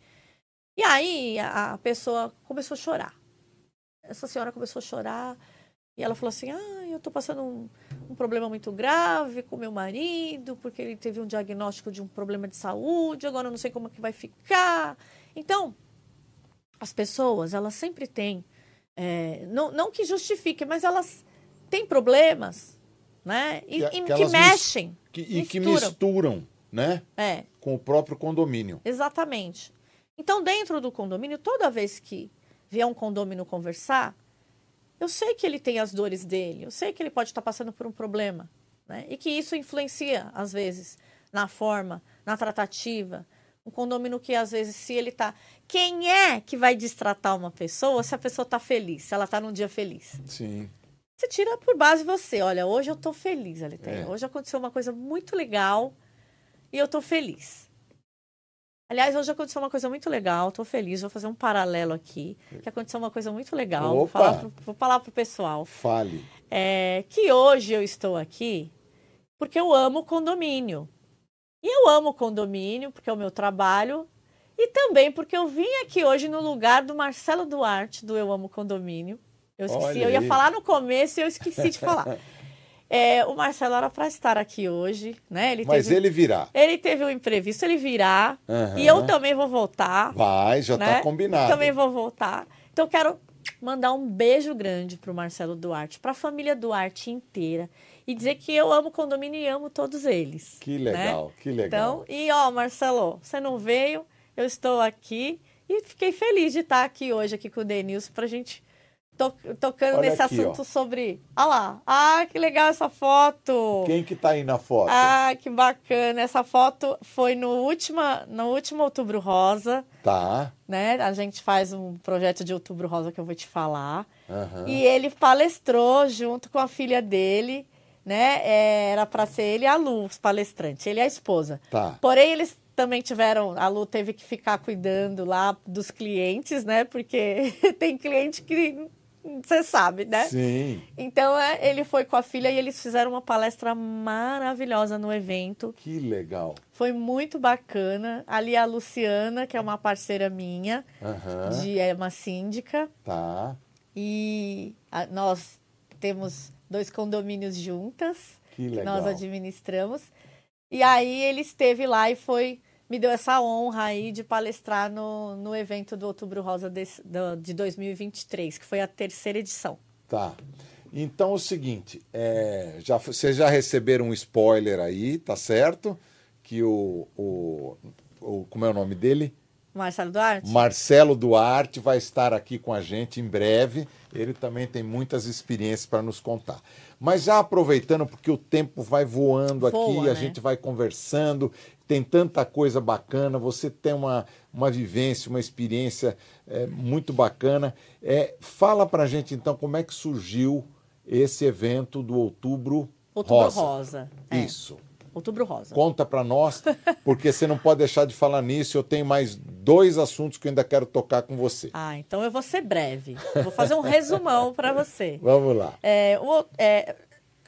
E aí, a pessoa começou a chorar. Essa senhora começou a chorar. E ela falou assim: Ah, eu estou passando um, um, problema muito grave com meu marido, porque ele teve um diagnóstico de um problema de saúde, agora eu não sei como é que vai ficar. Então, as pessoas, elas sempre têm, é, não, não que justifique, mas elas têm problemas, né? E que, que, que mexem. Que, e misturam. que misturam, né? É. Com o próprio condomínio. Exatamente. Então, dentro do condomínio, toda vez que vier um condomínio conversar, eu sei que ele tem as dores dele, eu sei que ele pode estar passando por um problema, né? E que isso influencia, às vezes, na forma, na tratativa. Um condomínio que, às vezes, se ele está. Quem é que vai destratar uma pessoa se a pessoa está feliz, se ela está num dia feliz? Sim. Você tira por base você. Olha, hoje eu estou feliz, Aletheia. É. Hoje aconteceu uma coisa muito legal e eu estou feliz. Aliás, hoje aconteceu uma coisa muito legal, estou feliz, vou fazer um paralelo aqui, que aconteceu uma coisa muito legal. Vou falar, pro, vou falar pro pessoal. Fale. É, que hoje eu estou aqui porque eu amo o condomínio. E eu amo o condomínio porque é o meu trabalho e também porque eu vim aqui hoje no lugar do Marcelo Duarte, do Eu Amo Condomínio. Eu esqueci, eu ia falar no começo e eu esqueci de falar. [LAUGHS] É, o Marcelo era para estar aqui hoje, né? Ele Mas teve, ele virá. Ele teve um imprevisto, ele virá. Uhum. E eu também vou voltar. Vai, já está né? combinado. Também vou voltar. Então, quero mandar um beijo grande para o Marcelo Duarte, para a família Duarte inteira. E dizer que eu amo o condomínio e amo todos eles. Que legal, né? que legal. Então, e ó, Marcelo, você não veio, eu estou aqui. E fiquei feliz de estar aqui hoje aqui com o Denilson para a gente to, tocando Olha nesse aqui, assunto ó. sobre. Olha lá. Ah, que legal essa foto. Quem que tá aí na foto? Ah, que bacana. Essa foto foi no, última, no último Outubro Rosa. Tá. Né? A gente faz um projeto de Outubro Rosa que eu vou te falar. Uhum. E ele palestrou junto com a filha dele. Né? É, era para ser ele e a Luz, palestrante, ele e a esposa. Tá. Porém, eles também tiveram, a Lu teve que ficar cuidando lá dos clientes, né? Porque [LAUGHS] tem cliente que você sabe, né? Sim. Então é, ele foi com a filha e eles fizeram uma palestra maravilhosa no evento. Que legal. Foi muito bacana. Ali a Luciana, que é uma parceira minha, Aham. de, é uma síndica. Tá. E a- nós temos dois condomínios juntas. Que legal. nós administramos. E aí ele esteve lá e foi me deu essa honra aí de palestrar no, no evento do Outubro Rosa do- de 2023, que foi a terceira edição. Tá. Então é o seguinte, é, já, vocês já receberam um spoiler aí, tá certo? Que o, o, o- Como é o nome dele? Marcelo Duarte? Marcelo Duarte vai estar aqui com a gente em breve. Ele também tem muitas experiências para nos contar. Mas já aproveitando, porque o tempo vai voando aqui, Voa, a né? gente vai conversando, tem tanta coisa bacana, você tem uma, uma vivência, uma experiência é, muito bacana. É, fala para a gente então como é que surgiu esse evento do Outubro, Outubro Rosa. Rosa. é. Isso. Outubro Rosa. Conta para nós, porque você não pode deixar de falar nisso. Eu tenho mais dois assuntos que eu ainda quero tocar com você. Ah, então eu vou ser breve. Vou fazer um resumão para você. [LAUGHS] Vamos lá. É, o- é,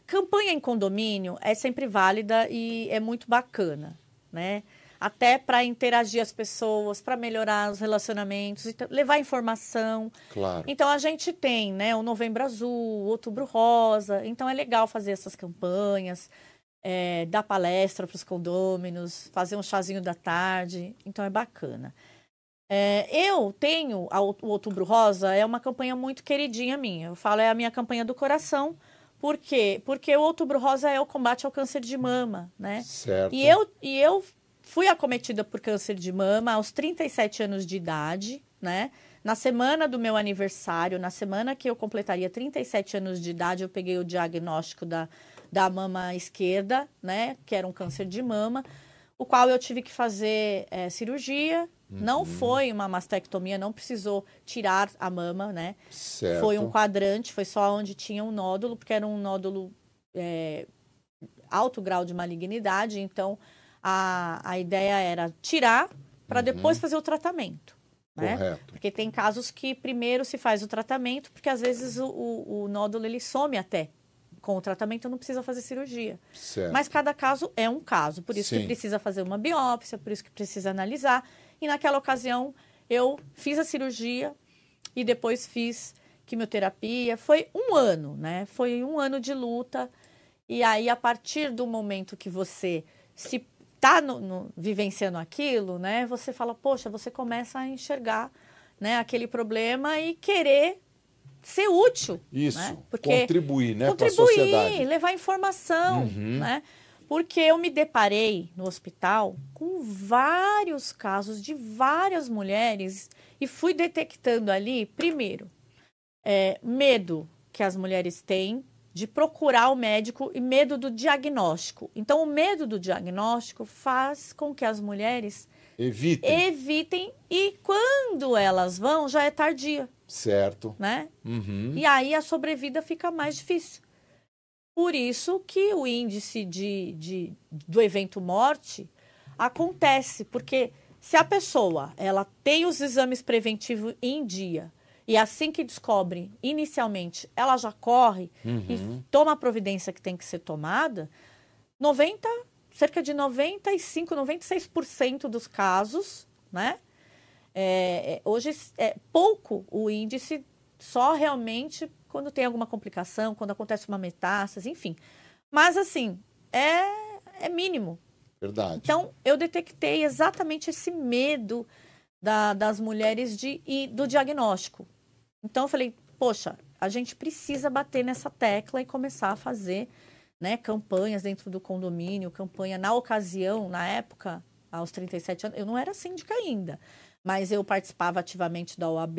campanha em condomínio é sempre válida e é muito bacana, né? Até para interagir as pessoas, para melhorar os relacionamentos, então, levar informação. Claro. Então a gente tem, né, o Novembro Azul, o Outubro Rosa. Então é legal fazer essas campanhas, é, dar palestra para os condôminos, fazer um chazinho da tarde. Então é bacana. É, eu tenho a o Outubro Rosa é uma campanha muito queridinha minha. Eu falo é a minha campanha do coração. Por quê? Porque o Outubro Rosa é o combate ao câncer de mama, né? Certo. E eu, e eu fui acometida por câncer de mama aos 37 anos de idade, né? Na semana do meu aniversário, na semana que eu completaria 37 anos de idade, eu peguei o diagnóstico da, da mama esquerda, né? Que era um câncer de mama, o qual eu tive que fazer eh, cirurgia. Não foi uma mastectomia, não precisou tirar a mama, né? Certo. Foi um quadrante, foi só onde tinha um nódulo, porque era um nódulo é, alto grau de malignidade. Então, a, a ideia era tirar para depois fazer o tratamento. Né? Uhum. Correto. Porque tem casos que primeiro se faz o tratamento, porque às vezes o, o, o nódulo ele some até. Com o tratamento não precisa fazer cirurgia. Certo. Mas cada caso é um caso, por isso Sim. que precisa fazer uma biópsia, por isso que precisa analisar. E naquela ocasião eu fiz a cirurgia e depois fiz quimioterapia. Foi um ano, né? Foi um ano de luta. E aí, a partir do momento que você se está vivenciando aquilo, né? Você fala, poxa, você começa a enxergar né, aquele problema e querer ser útil. Isso. né? Contribuir, né, contribuir, sociedade. levar informação, Uhum. né? Porque eu me deparei no hospital com vários casos de várias mulheres e fui detectando ali, primeiro, é, medo que as mulheres têm de procurar o médico e medo do diagnóstico. Então, o medo do diagnóstico faz com que as mulheres Evitem. evitem e quando elas vão já é tardia, Certo. né? Uhum. E aí a sobrevida fica mais difícil. Por isso que o índice de, de- do evento morte acontece, porque se a pessoa ela tem os exames preventivos em dia e assim que descobre inicialmente ela já corre e toma a providência que tem que ser tomada, 90, cerca de 95, 96% dos casos, né? É, é, hoje é pouco o índice, só realmente quando tem alguma complicação, quando acontece uma metástase, enfim. Mas assim, é, é mínimo. Verdade. Então, eu detectei exatamente esse medo da- das mulheres de, e do diagnóstico. Então, eu falei, poxa, a gente precisa bater nessa tecla e começar a fazer né, campanhas dentro do condomínio, campanha na ocasião, na época, aos 37 anos, eu não era síndica ainda, mas eu participava ativamente da OAB,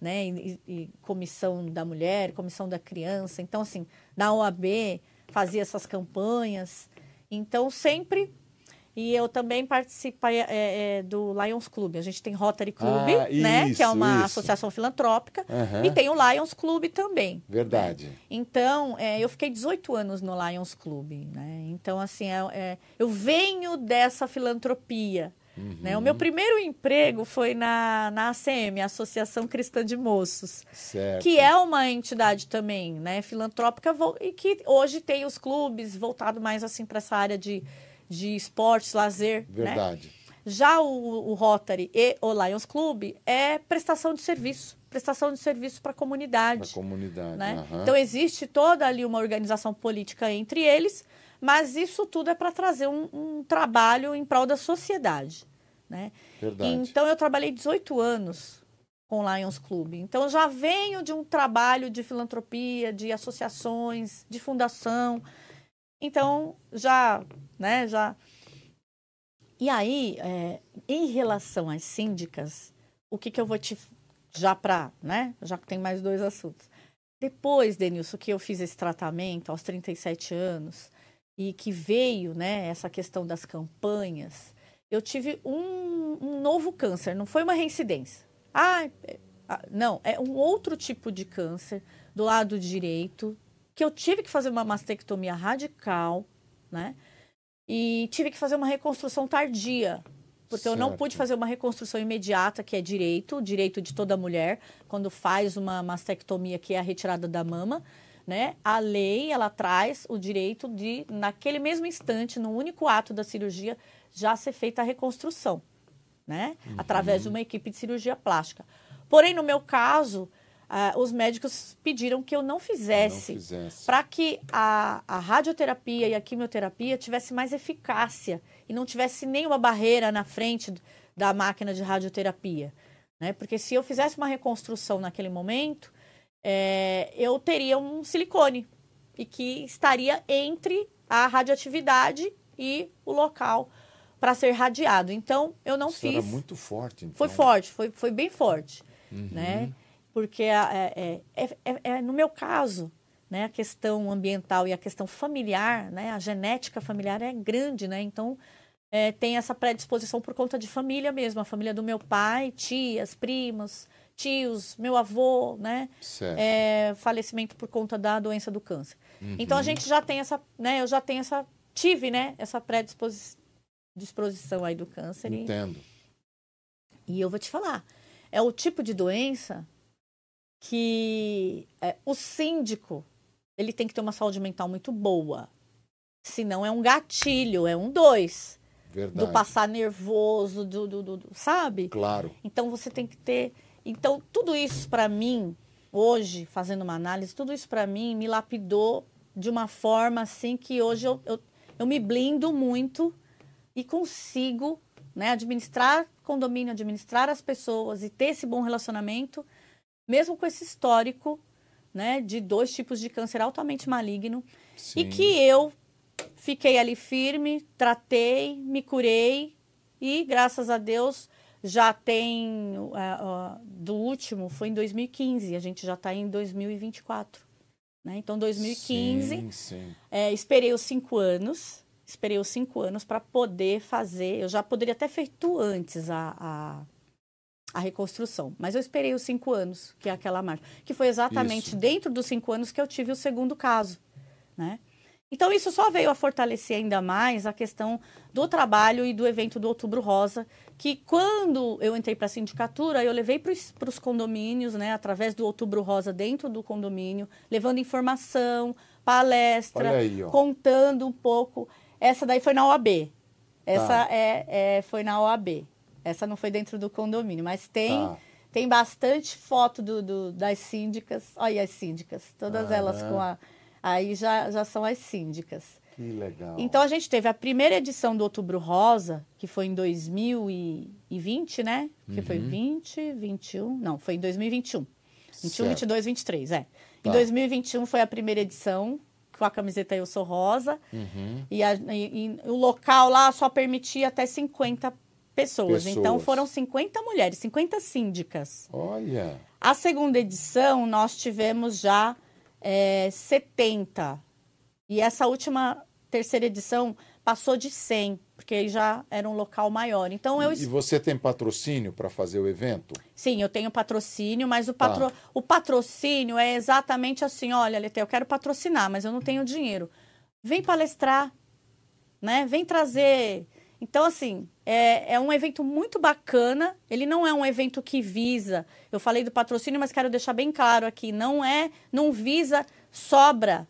né, e, e comissão da mulher, comissão da criança, então assim, na OAB fazia essas campanhas, então sempre E eu também participo é, é, do Lions Club. A gente tem Rotary Club, Ah, né? isso, Que é uma isso. associação filantrópica. Aham. E tem o Lions Club também. Verdade. Então, é, eu fiquei 18 anos no Lions Club, né? Então, assim, é, é, eu venho dessa filantropia. Né? O meu primeiro emprego foi na, na ACM, Associação Cristã de Moços, Certo. que é uma entidade também, né, filantrópica e que hoje tem os clubes voltado mais assim para essa área de, de esportes, lazer, né? Verdade. Já o, o Rotary e o Lions Club é prestação de serviço, prestação de serviço para a Da comunidade comunidade. né? aham. Então existe toda ali uma organização política entre eles, mas isso tudo é para trazer um, um trabalho em prol da sociedade, né? Verdade. Então eu trabalhei 18 anos com o Lions Club. Então eu já venho de um trabalho de filantropia, de associações, de fundação. Então já, né, já e aí, é, em relação às síndicas, o que, que eu vou te. Já para, né? Já que tem mais dois assuntos. Depois, Denilson, que eu fiz esse tratamento aos 37 anos e que veio, né, essa questão das campanhas, eu tive um, um novo câncer, não foi uma reincidência. Ah, é- ah, não, é um outro tipo de câncer do lado direito, que eu tive que fazer uma mastectomia radical, né? E tive que fazer uma reconstrução tardia, porque eu não Certo. pude fazer uma reconstrução imediata, que é direito, direito de toda mulher, quando faz uma mastectomia, que é a retirada da mama, né? A lei, ela traz o direito de, naquele mesmo instante, no único ato da cirurgia, já ser feita a reconstrução, né? Através de uma equipe de cirurgia plástica. Porém, no meu caso, ah, os médicos pediram que eu não Não fizesse fizesse. para que a, a radioterapia e a quimioterapia tivesse mais eficácia e não tivesse nenhuma barreira na frente da máquina de radioterapia. Né? Porque se eu fizesse uma reconstrução naquele momento, é, eu teria um silicone e que estaria entre a radioatividade e o local para ser radiado. Então, eu não Isso fiz. era muito forte. Então. Foi forte, foi, foi bem forte, Uhum. né? Porque é, é, é, é- é- no meu caso, né, a questão ambiental e a questão familiar, né, a genética familiar é grande, né? Então é, tem essa predisposição por conta de família mesmo, a família do meu pai, tias, primos, tios, meu avô, né? É, falecimento por conta da doença do câncer. Então a gente já tem essa, né? Eu já tenho essa, tive, né? Essa predisposição aí do câncer. E, Entendo. e eu vou te falar, é o tipo de doença que é, o síndico ele tem que ter uma saúde mental muito boa. Senão é um gatilho, é um dois. Verdade. Do passar nervoso, do, do, do- do- sabe? Claro. Então você tem que ter. Então, tudo isso para mim, hoje, fazendo uma análise, tudo isso para mim me lapidou de uma forma assim que hoje eu, eu, eu me blindo muito e consigo né, administrar condomínio, administrar as pessoas e ter esse bom relacionamento, mesmo com esse histórico né, de dois tipos de câncer altamente maligno Sim. e que eu fiquei ali firme, tratei, me curei e graças a Deus já tem ah, ah, do último foi em 2015, a gente já está em 2024, né? Então 2015 Sim, sim. é, esperei os cinco anos, esperei os cinco anos para poder fazer. Eu já poderia ter feito antes a, a, a reconstrução, mas eu esperei os cinco anos, que é aquela marcha, que foi exatamente Isso. dentro dos cinco anos que eu tive o segundo caso, né? Então isso só veio a fortalecer ainda mais a questão do trabalho e do evento do Outubro Rosa, que quando eu entrei para a sindicatura, eu levei para os condomínios, né, através do Outubro Rosa dentro do condomínio, levando informação, palestra, aí, contando um pouco. Essa daí foi na OAB. Essa Tá. é, é- foi na OAB. Essa não foi dentro do condomínio, mas tem Tá. tem bastante foto do, do- das síndicas. Olha as síndicas, todas Aham. elas com a. Aí já, já são as síndicas. Que legal. Então a gente teve a primeira edição do Outubro Rosa, que foi em 2020, né? Que foi Uhum. 20, 21. Não, foi em 2021. 21, Certo. 22, 23, é. Em Tá. 2021 foi a primeira edição, com a camiseta Eu Sou Rosa. Uhum. E, a- e- e o local lá só permitia até 50 pessoas. Então Pessoas. foram 50 mulheres, 50 síndicas. Olha. A segunda edição nós tivemos já é, 70. E essa última terceira edição passou de 100. Porque já era um local maior. Então eu E você tem patrocínio para fazer o evento? Sim, eu tenho patrocínio, mas o, patro... Ah. o patrocínio é exatamente assim: olha, Leté, eu quero patrocinar, mas eu não tenho dinheiro. Vem palestrar, né? Vem trazer. Então, assim, é, é um evento muito bacana. Ele não é um evento que visa. Eu falei do patrocínio, mas quero deixar bem claro aqui: não é, não visa sobra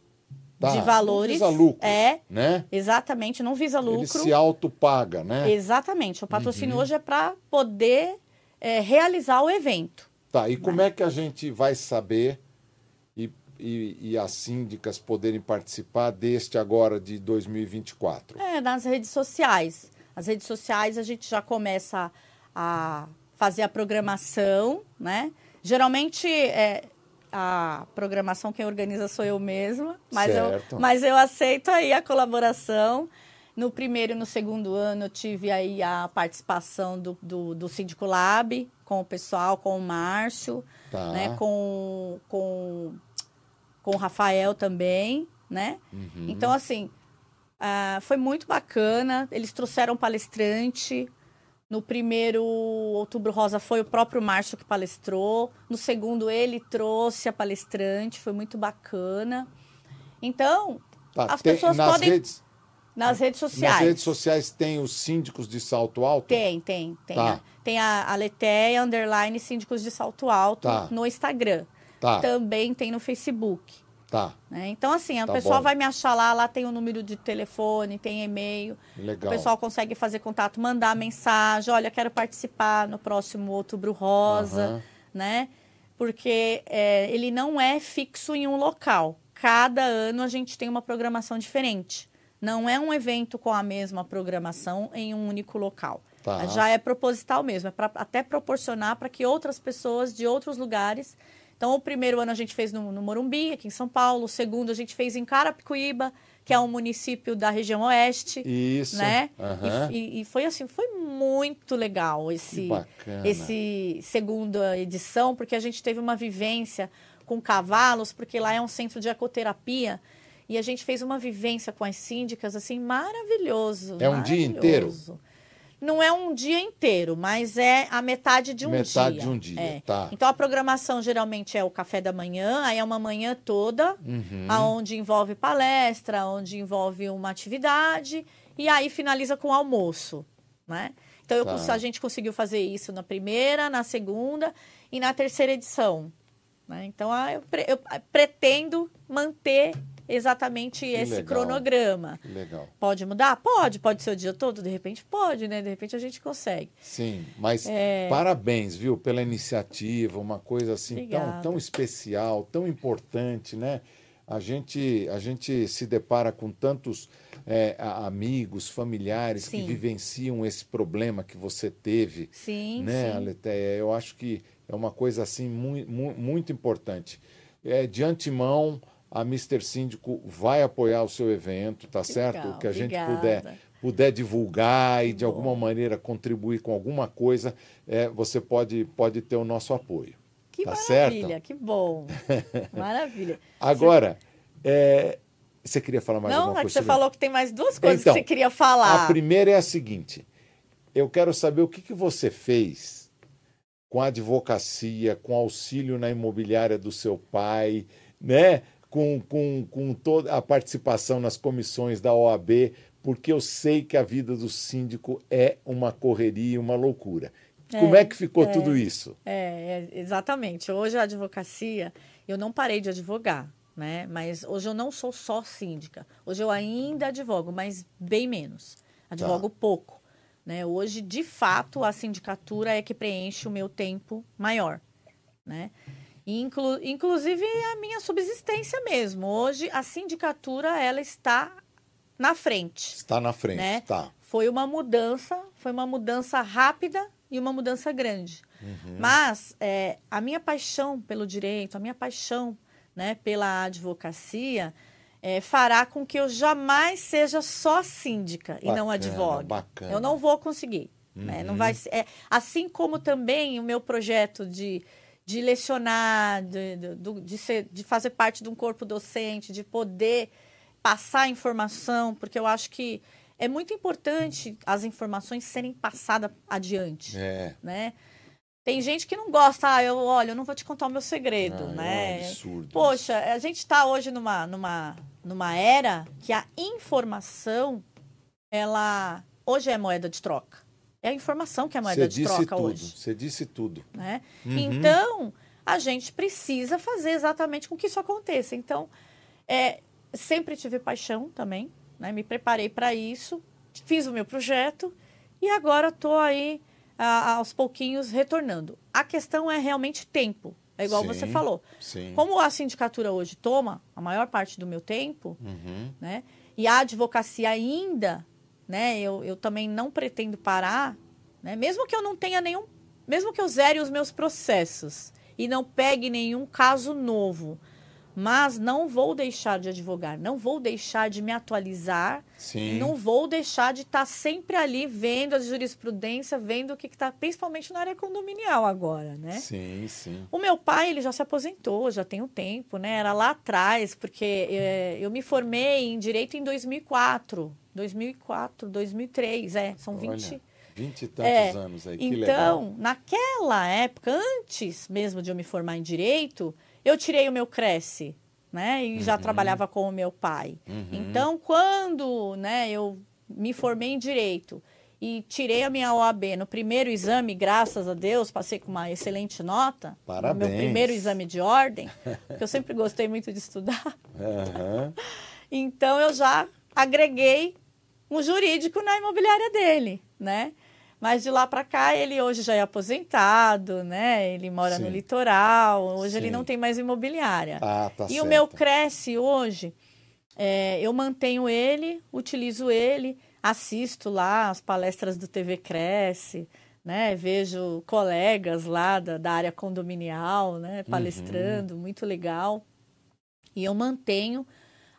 Tá, de valores. Não visa lucro. É. Né? Exatamente, não visa lucro. Ele se autopaga, né? Exatamente. O patrocínio uhum. hoje é para poder é, realizar o evento. Tá, e como é que a gente vai saber e, e, e, as síndicas poderem participar deste agora de 2024? É, nas redes sociais. As redes sociais a gente já começa a fazer a programação, né? Geralmente, é, a programação quem organiza sou eu mesma, mas eu, mas eu aceito aí a colaboração. No primeiro e no segundo ano eu tive aí a participação do, do, do Síndico Lab com o pessoal, com o Márcio, tá. né, com, com, com o Rafael também, né? Uhum. Então, assim, uh, foi muito bacana. Eles trouxeram palestrante, no primeiro Outubro Rosa foi o próprio Márcio que palestrou. No segundo, ele trouxe a palestrante, foi muito bacana. Então, tá, as tem, pessoas nas podem. Redes, nas redes sociais. Nas redes sociais tem os síndicos de salto alto? Tem, tem. Tem, tá. a, tem a, a Leteia, underline síndicos de salto alto tá. no Instagram. Tá. Também tem no Facebook. Tá. Né? Então, assim, o tá pessoal bom. vai me achar lá, lá tem o número de telefone, tem e-mail. Legal. O pessoal consegue fazer contato, mandar mensagem, olha, quero participar no próximo Outubro Rosa, uhum. né? Porque é, ele não é fixo em um local. Cada ano a gente tem uma programação diferente. Não é um evento com a mesma programação em um único local. Tá. Já é proposital mesmo, é para até proporcionar para que outras pessoas de outros lugares então, o primeiro ano a gente fez no, no Morumbi, aqui em São Paulo. O segundo a gente fez em Carapicuíba, que é um município da região oeste. Isso. Né? Uhum. E, e, foi assim, foi muito legal esse, esse segunda edição, porque a gente teve uma vivência com cavalos, porque lá é um centro de ecoterapia. E a gente fez uma vivência com as síndicas, assim, maravilhoso. É um maravilhoso. dia inteiro? Não é um dia inteiro, mas é a metade de um metade dia. Metade de um dia, é. tá. Então a programação geralmente é o café da manhã, aí é uma manhã toda, uhum. aonde envolve palestra, onde envolve uma atividade e aí finaliza com o almoço, né? Então eu, tá. a gente conseguiu fazer isso na primeira, na segunda e na terceira edição. Né? Então eu, eu pretendo manter exatamente que esse legal. cronograma. Legal. Pode mudar? Pode. Pode ser o dia todo? De repente pode, né? De repente a gente consegue. Sim, mas é... parabéns, viu, pela iniciativa, uma coisa assim tão, tão especial, tão importante, né? A gente, a gente se depara com tantos é, amigos, familiares sim. que vivenciam esse problema que você teve. Sim, né, sim. Aleteia? Eu acho que é uma coisa assim muito, muito importante. É, de antemão, a Mister Síndico vai apoiar o seu evento, tá certo? Legal, que a gente obrigada. puder puder divulgar e de Bom. alguma maneira contribuir com alguma coisa, é, você pode, pode ter o nosso apoio. Que tá maravilha, certo? que bom. [LAUGHS] Maravilha. Agora, você... É, você queria falar mais Não, alguma é coisa? Não, você falou que tem mais duas coisas então, que você queria falar. A primeira é a seguinte: eu quero saber o que, que você fez com a advocacia, com auxílio na imobiliária do seu pai, né? Com, com, com toda a participação nas comissões da OAB, porque eu sei que a vida do síndico é uma correria, uma loucura. É, Como é que ficou é, tudo isso? É, é, exatamente. Hoje a advocacia, eu não parei de advogar, né? Mas hoje eu não sou só síndica. Hoje eu ainda advogo, mas bem menos. Advogo tá. pouco. Né? Hoje, de fato, a sindicatura é que preenche o meu tempo maior. Né? Inclu inclusive a minha subsistência mesmo. Hoje a sindicatura ela está na frente. Está na frente, né? tá. Foi uma mudança, foi uma mudança rápida e uma mudança grande. Uhum. Mas é, a minha paixão pelo direito, a minha paixão né, pela advocacia é, fará com que eu jamais seja só síndica bacana, e não advogue. Bacana. Eu não vou conseguir. Uhum. Né? Não vai, é, assim como também o meu projeto de de lecionar, de, de, de, ser, de fazer parte de um corpo docente, de poder passar informação, porque eu acho que é muito importante as informações serem passadas adiante, É. né? Tem gente que não gosta, ah, eu, olha, eu não vou te contar o meu segredo, Ah, né? É um absurdo. Poxa, a gente está hoje numa, numa, numa era que a informação, ela hoje é moeda de troca. É a informação que é moeda Você de disse troca tudo. hoje, Você disse tudo. né? Uhum. Então, a gente precisa fazer exatamente com que isso aconteça. Então, é, sempre tive paixão também, né? Me preparei para isso, fiz o meu projeto e agora estou aí a- aos pouquinhos retornando. A questão é realmente tempo. É igual Sim. você falou. Sim. Como a sindicatura hoje toma a maior parte do meu tempo, Uhum. né? E a advocacia ainda, né? Eu, eu também não pretendo parar, né? Mesmo que eu não tenha nenhum, mesmo que eu zere os meus processos e não pegue nenhum caso novo, mas não vou deixar de advogar, não vou deixar de me atualizar, Sim. não vou deixar de estar sempre ali vendo a jurisprudência, vendo o que está, principalmente na área condominial agora, né? Sim, sim. O meu pai, ele já se aposentou, já tem um tempo, né? Era lá atrás, porque é, eu me formei em Direito em 2004. 2004, 2003, é. São 20... Olha, vinte e tantos É, anos aí. Que Então, legal. naquela época, antes mesmo de eu me formar em Direito, eu tirei o meu Cresce, né? E já trabalhava com o meu pai. Uhum. Então, quando né, eu me formei em Direito e tirei a minha OAB no primeiro exame, graças a Deus, passei com uma excelente nota. No Parabéns. meu primeiro exame de ordem, porque eu sempre gostei muito de estudar. Aham. Então, eu já agreguei um jurídico na imobiliária dele, né? Mas de lá para cá, ele hoje já é aposentado, né? Ele mora no Sim. litoral, hoje ele Sim. não tem mais imobiliária. Ah, tá e certo. o meu Cresce hoje, é, eu mantenho ele, utilizo ele, assisto lá as palestras do TV Cresce, né? Vejo colegas lá da, da área condominial, né? Palestrando, muito legal. E eu mantenho,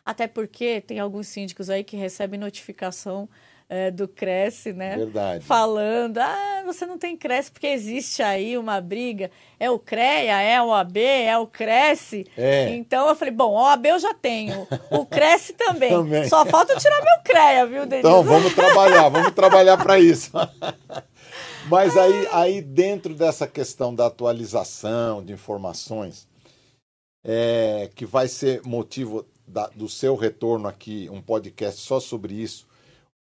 até porque tem alguns síndicos aí que recebem notificação é, do Cresce, né? Verdade. Falando, ah, você não tem Cresce porque existe aí uma briga. É o CREA, é o AB, é o Cresce. É. Então eu falei, bom, OAB eu já tenho, o [LAUGHS] Cresce também. Também. Só falta eu tirar meu CREA, viu, Denise? Então, vamos trabalhar, vamos trabalhar para isso. [LAUGHS] Mas aí, aí, dentro dessa questão da atualização de informações, é, que vai ser motivo da- do seu retorno aqui, um podcast só sobre isso,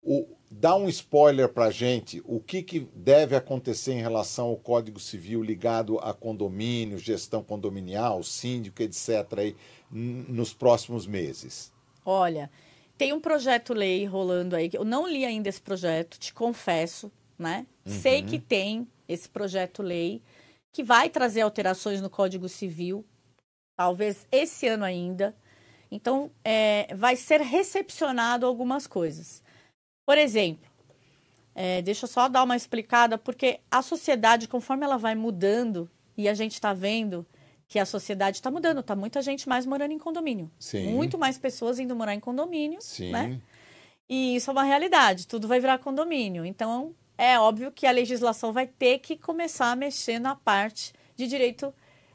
o, dá um spoiler para gente, o que, que deve acontecer em relação ao Código Civil ligado a condomínio, gestão condominial, síndico, etc., aí, nos próximos meses. Olha, tem um projeto-lei rolando aí, eu não li ainda esse projeto, te confesso, né? Sei que tem esse projeto-lei que vai trazer alterações no Código Civil, talvez esse ano ainda. Então, é, vai ser recepcionado algumas coisas. Por exemplo, é, deixa eu só dar uma explicada, porque a sociedade, conforme ela vai mudando, e a gente está vendo que a sociedade está mudando, está muita gente mais morando em condomínio. Sim. Muito mais pessoas indo morar em condomínio, Sim. né? E isso é uma realidade, tudo vai virar condomínio. Então, é óbvio que a legislação vai ter que começar a mexer na parte de direito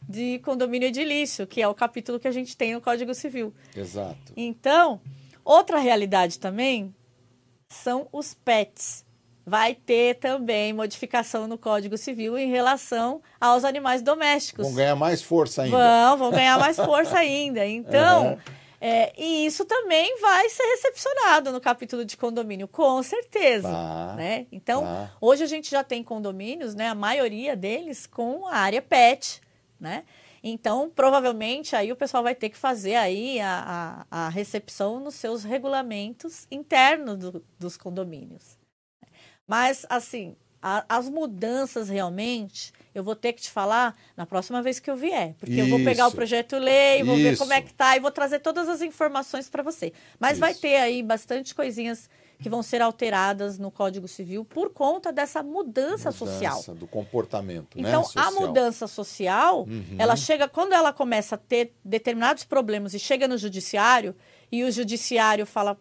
de condomínio edilício, que é o capítulo que a gente tem no Código Civil. Exato. Então, outra realidade também são os pets. Vai ter também modificação no Código Civil em relação aos animais domésticos. Vão ganhar mais força ainda. Vão, vão ganhar mais força ainda. [LAUGHS] Então, Aham. é, e isso também vai ser recepcionado no capítulo de condomínio, com certeza. Tá, né? Então, tá. hoje a gente já tem condomínios, né? A maioria deles com a área pet, né? Então, provavelmente, aí o pessoal vai ter que fazer aí a, a, a recepção nos seus regulamentos internos do- dos condomínios. Mas, assim, a- as mudanças realmente, eu vou ter que te falar na próxima vez que eu vier. Porque eu vou pegar o Isso. projeto lei, vou ver Isso. como é que tá e vou trazer todas as informações para você. Mas vai Isso. ter aí bastante coisinhas que vão ser alteradas no Código Civil por conta dessa mudança, social. Mudança do comportamento, né? Então, a social. mudança social, Uhum. ela chega, quando ela começa a ter determinados problemas e chega no judiciário, e o judiciário fala,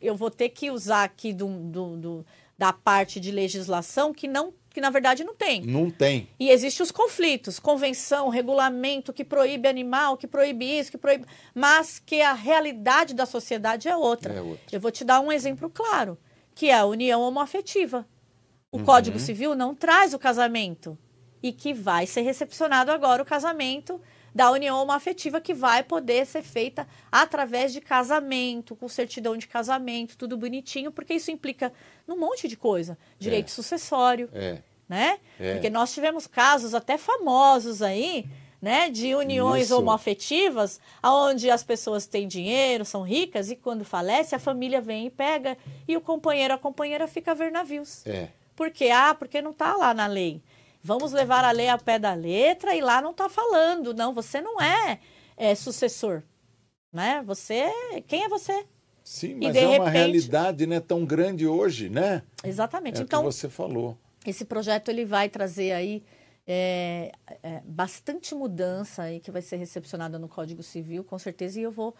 eu vou ter que usar aqui do, do- do- da parte de legislação que não que na verdade não tem. Não tem. E existem os conflitos, convenção, regulamento que proíbe animal, que proíbe isso, que proíbe, mas que a realidade da sociedade é outra. É outra. Eu vou te dar um exemplo claro. que é a união homoafetiva. O Uhum. Código Civil não traz o casamento e que vai ser recepcionado agora o casamento da união homoafetiva que vai poder ser feita através de casamento, com certidão de casamento, tudo bonitinho, porque isso implica num monte de coisa. Direito sucessório, É. né? É. Porque nós tivemos casos até famosos aí, né, de uniões Isso. homoafetivas, onde as pessoas têm dinheiro, são ricas e quando falece a família vem e pega e o companheiro, a companheira fica a ver navios. É. Por quê? Ah, porque não está lá na lei. Vamos levar a lei ao pé da letra e lá não está falando. Não, você não é, é, sucessor. Né? Você. Quem é você? Sim, mas é uma repente- realidade né, tão grande hoje, né? Exatamente. É o então, que você falou. esse projeto ele vai trazer aí é, é, bastante mudança aí que vai ser recepcionada no Código Civil, com certeza, e eu vou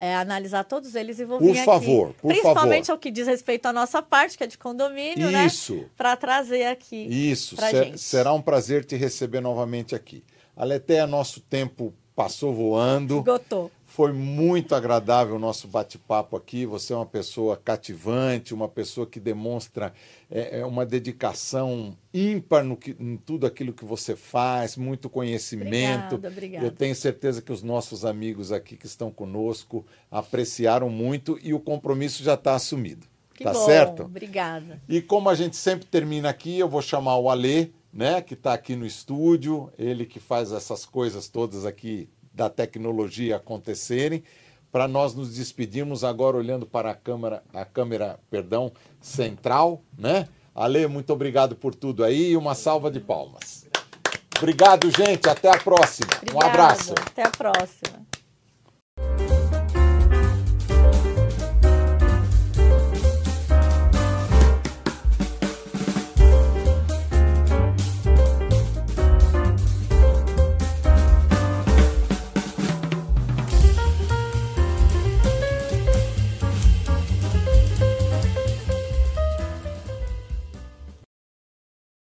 é, analisar todos eles e vou Por vir favor, aqui, por principalmente favor. ao que diz respeito à nossa parte, que é de condomínio, né? Isso. Para trazer aqui. Isso, ser- será um prazer te receber novamente aqui. Aletéia, nosso tempo passou voando. Esgotou. Foi muito agradável o nosso bate-papo aqui. Você é uma pessoa cativante, uma pessoa que demonstra é, é, uma dedicação ímpar no que, em tudo aquilo que você faz, muito conhecimento. Obrigada, obrigada. Eu tenho certeza que os nossos amigos aqui que estão conosco apreciaram muito e o compromisso já está assumido. Que tá bom. certo? Obrigada. E como a gente sempre termina aqui, eu vou chamar o Alê, né, que está aqui no estúdio, ele que faz essas coisas todas aqui da tecnologia acontecerem, para nós nos despedirmos agora olhando para a câmera, a câmera, perdão, central, né? Alê, muito obrigado por tudo aí e uma salva de palmas. Obrigado, gente, até a próxima. Um abraço. Até a próxima.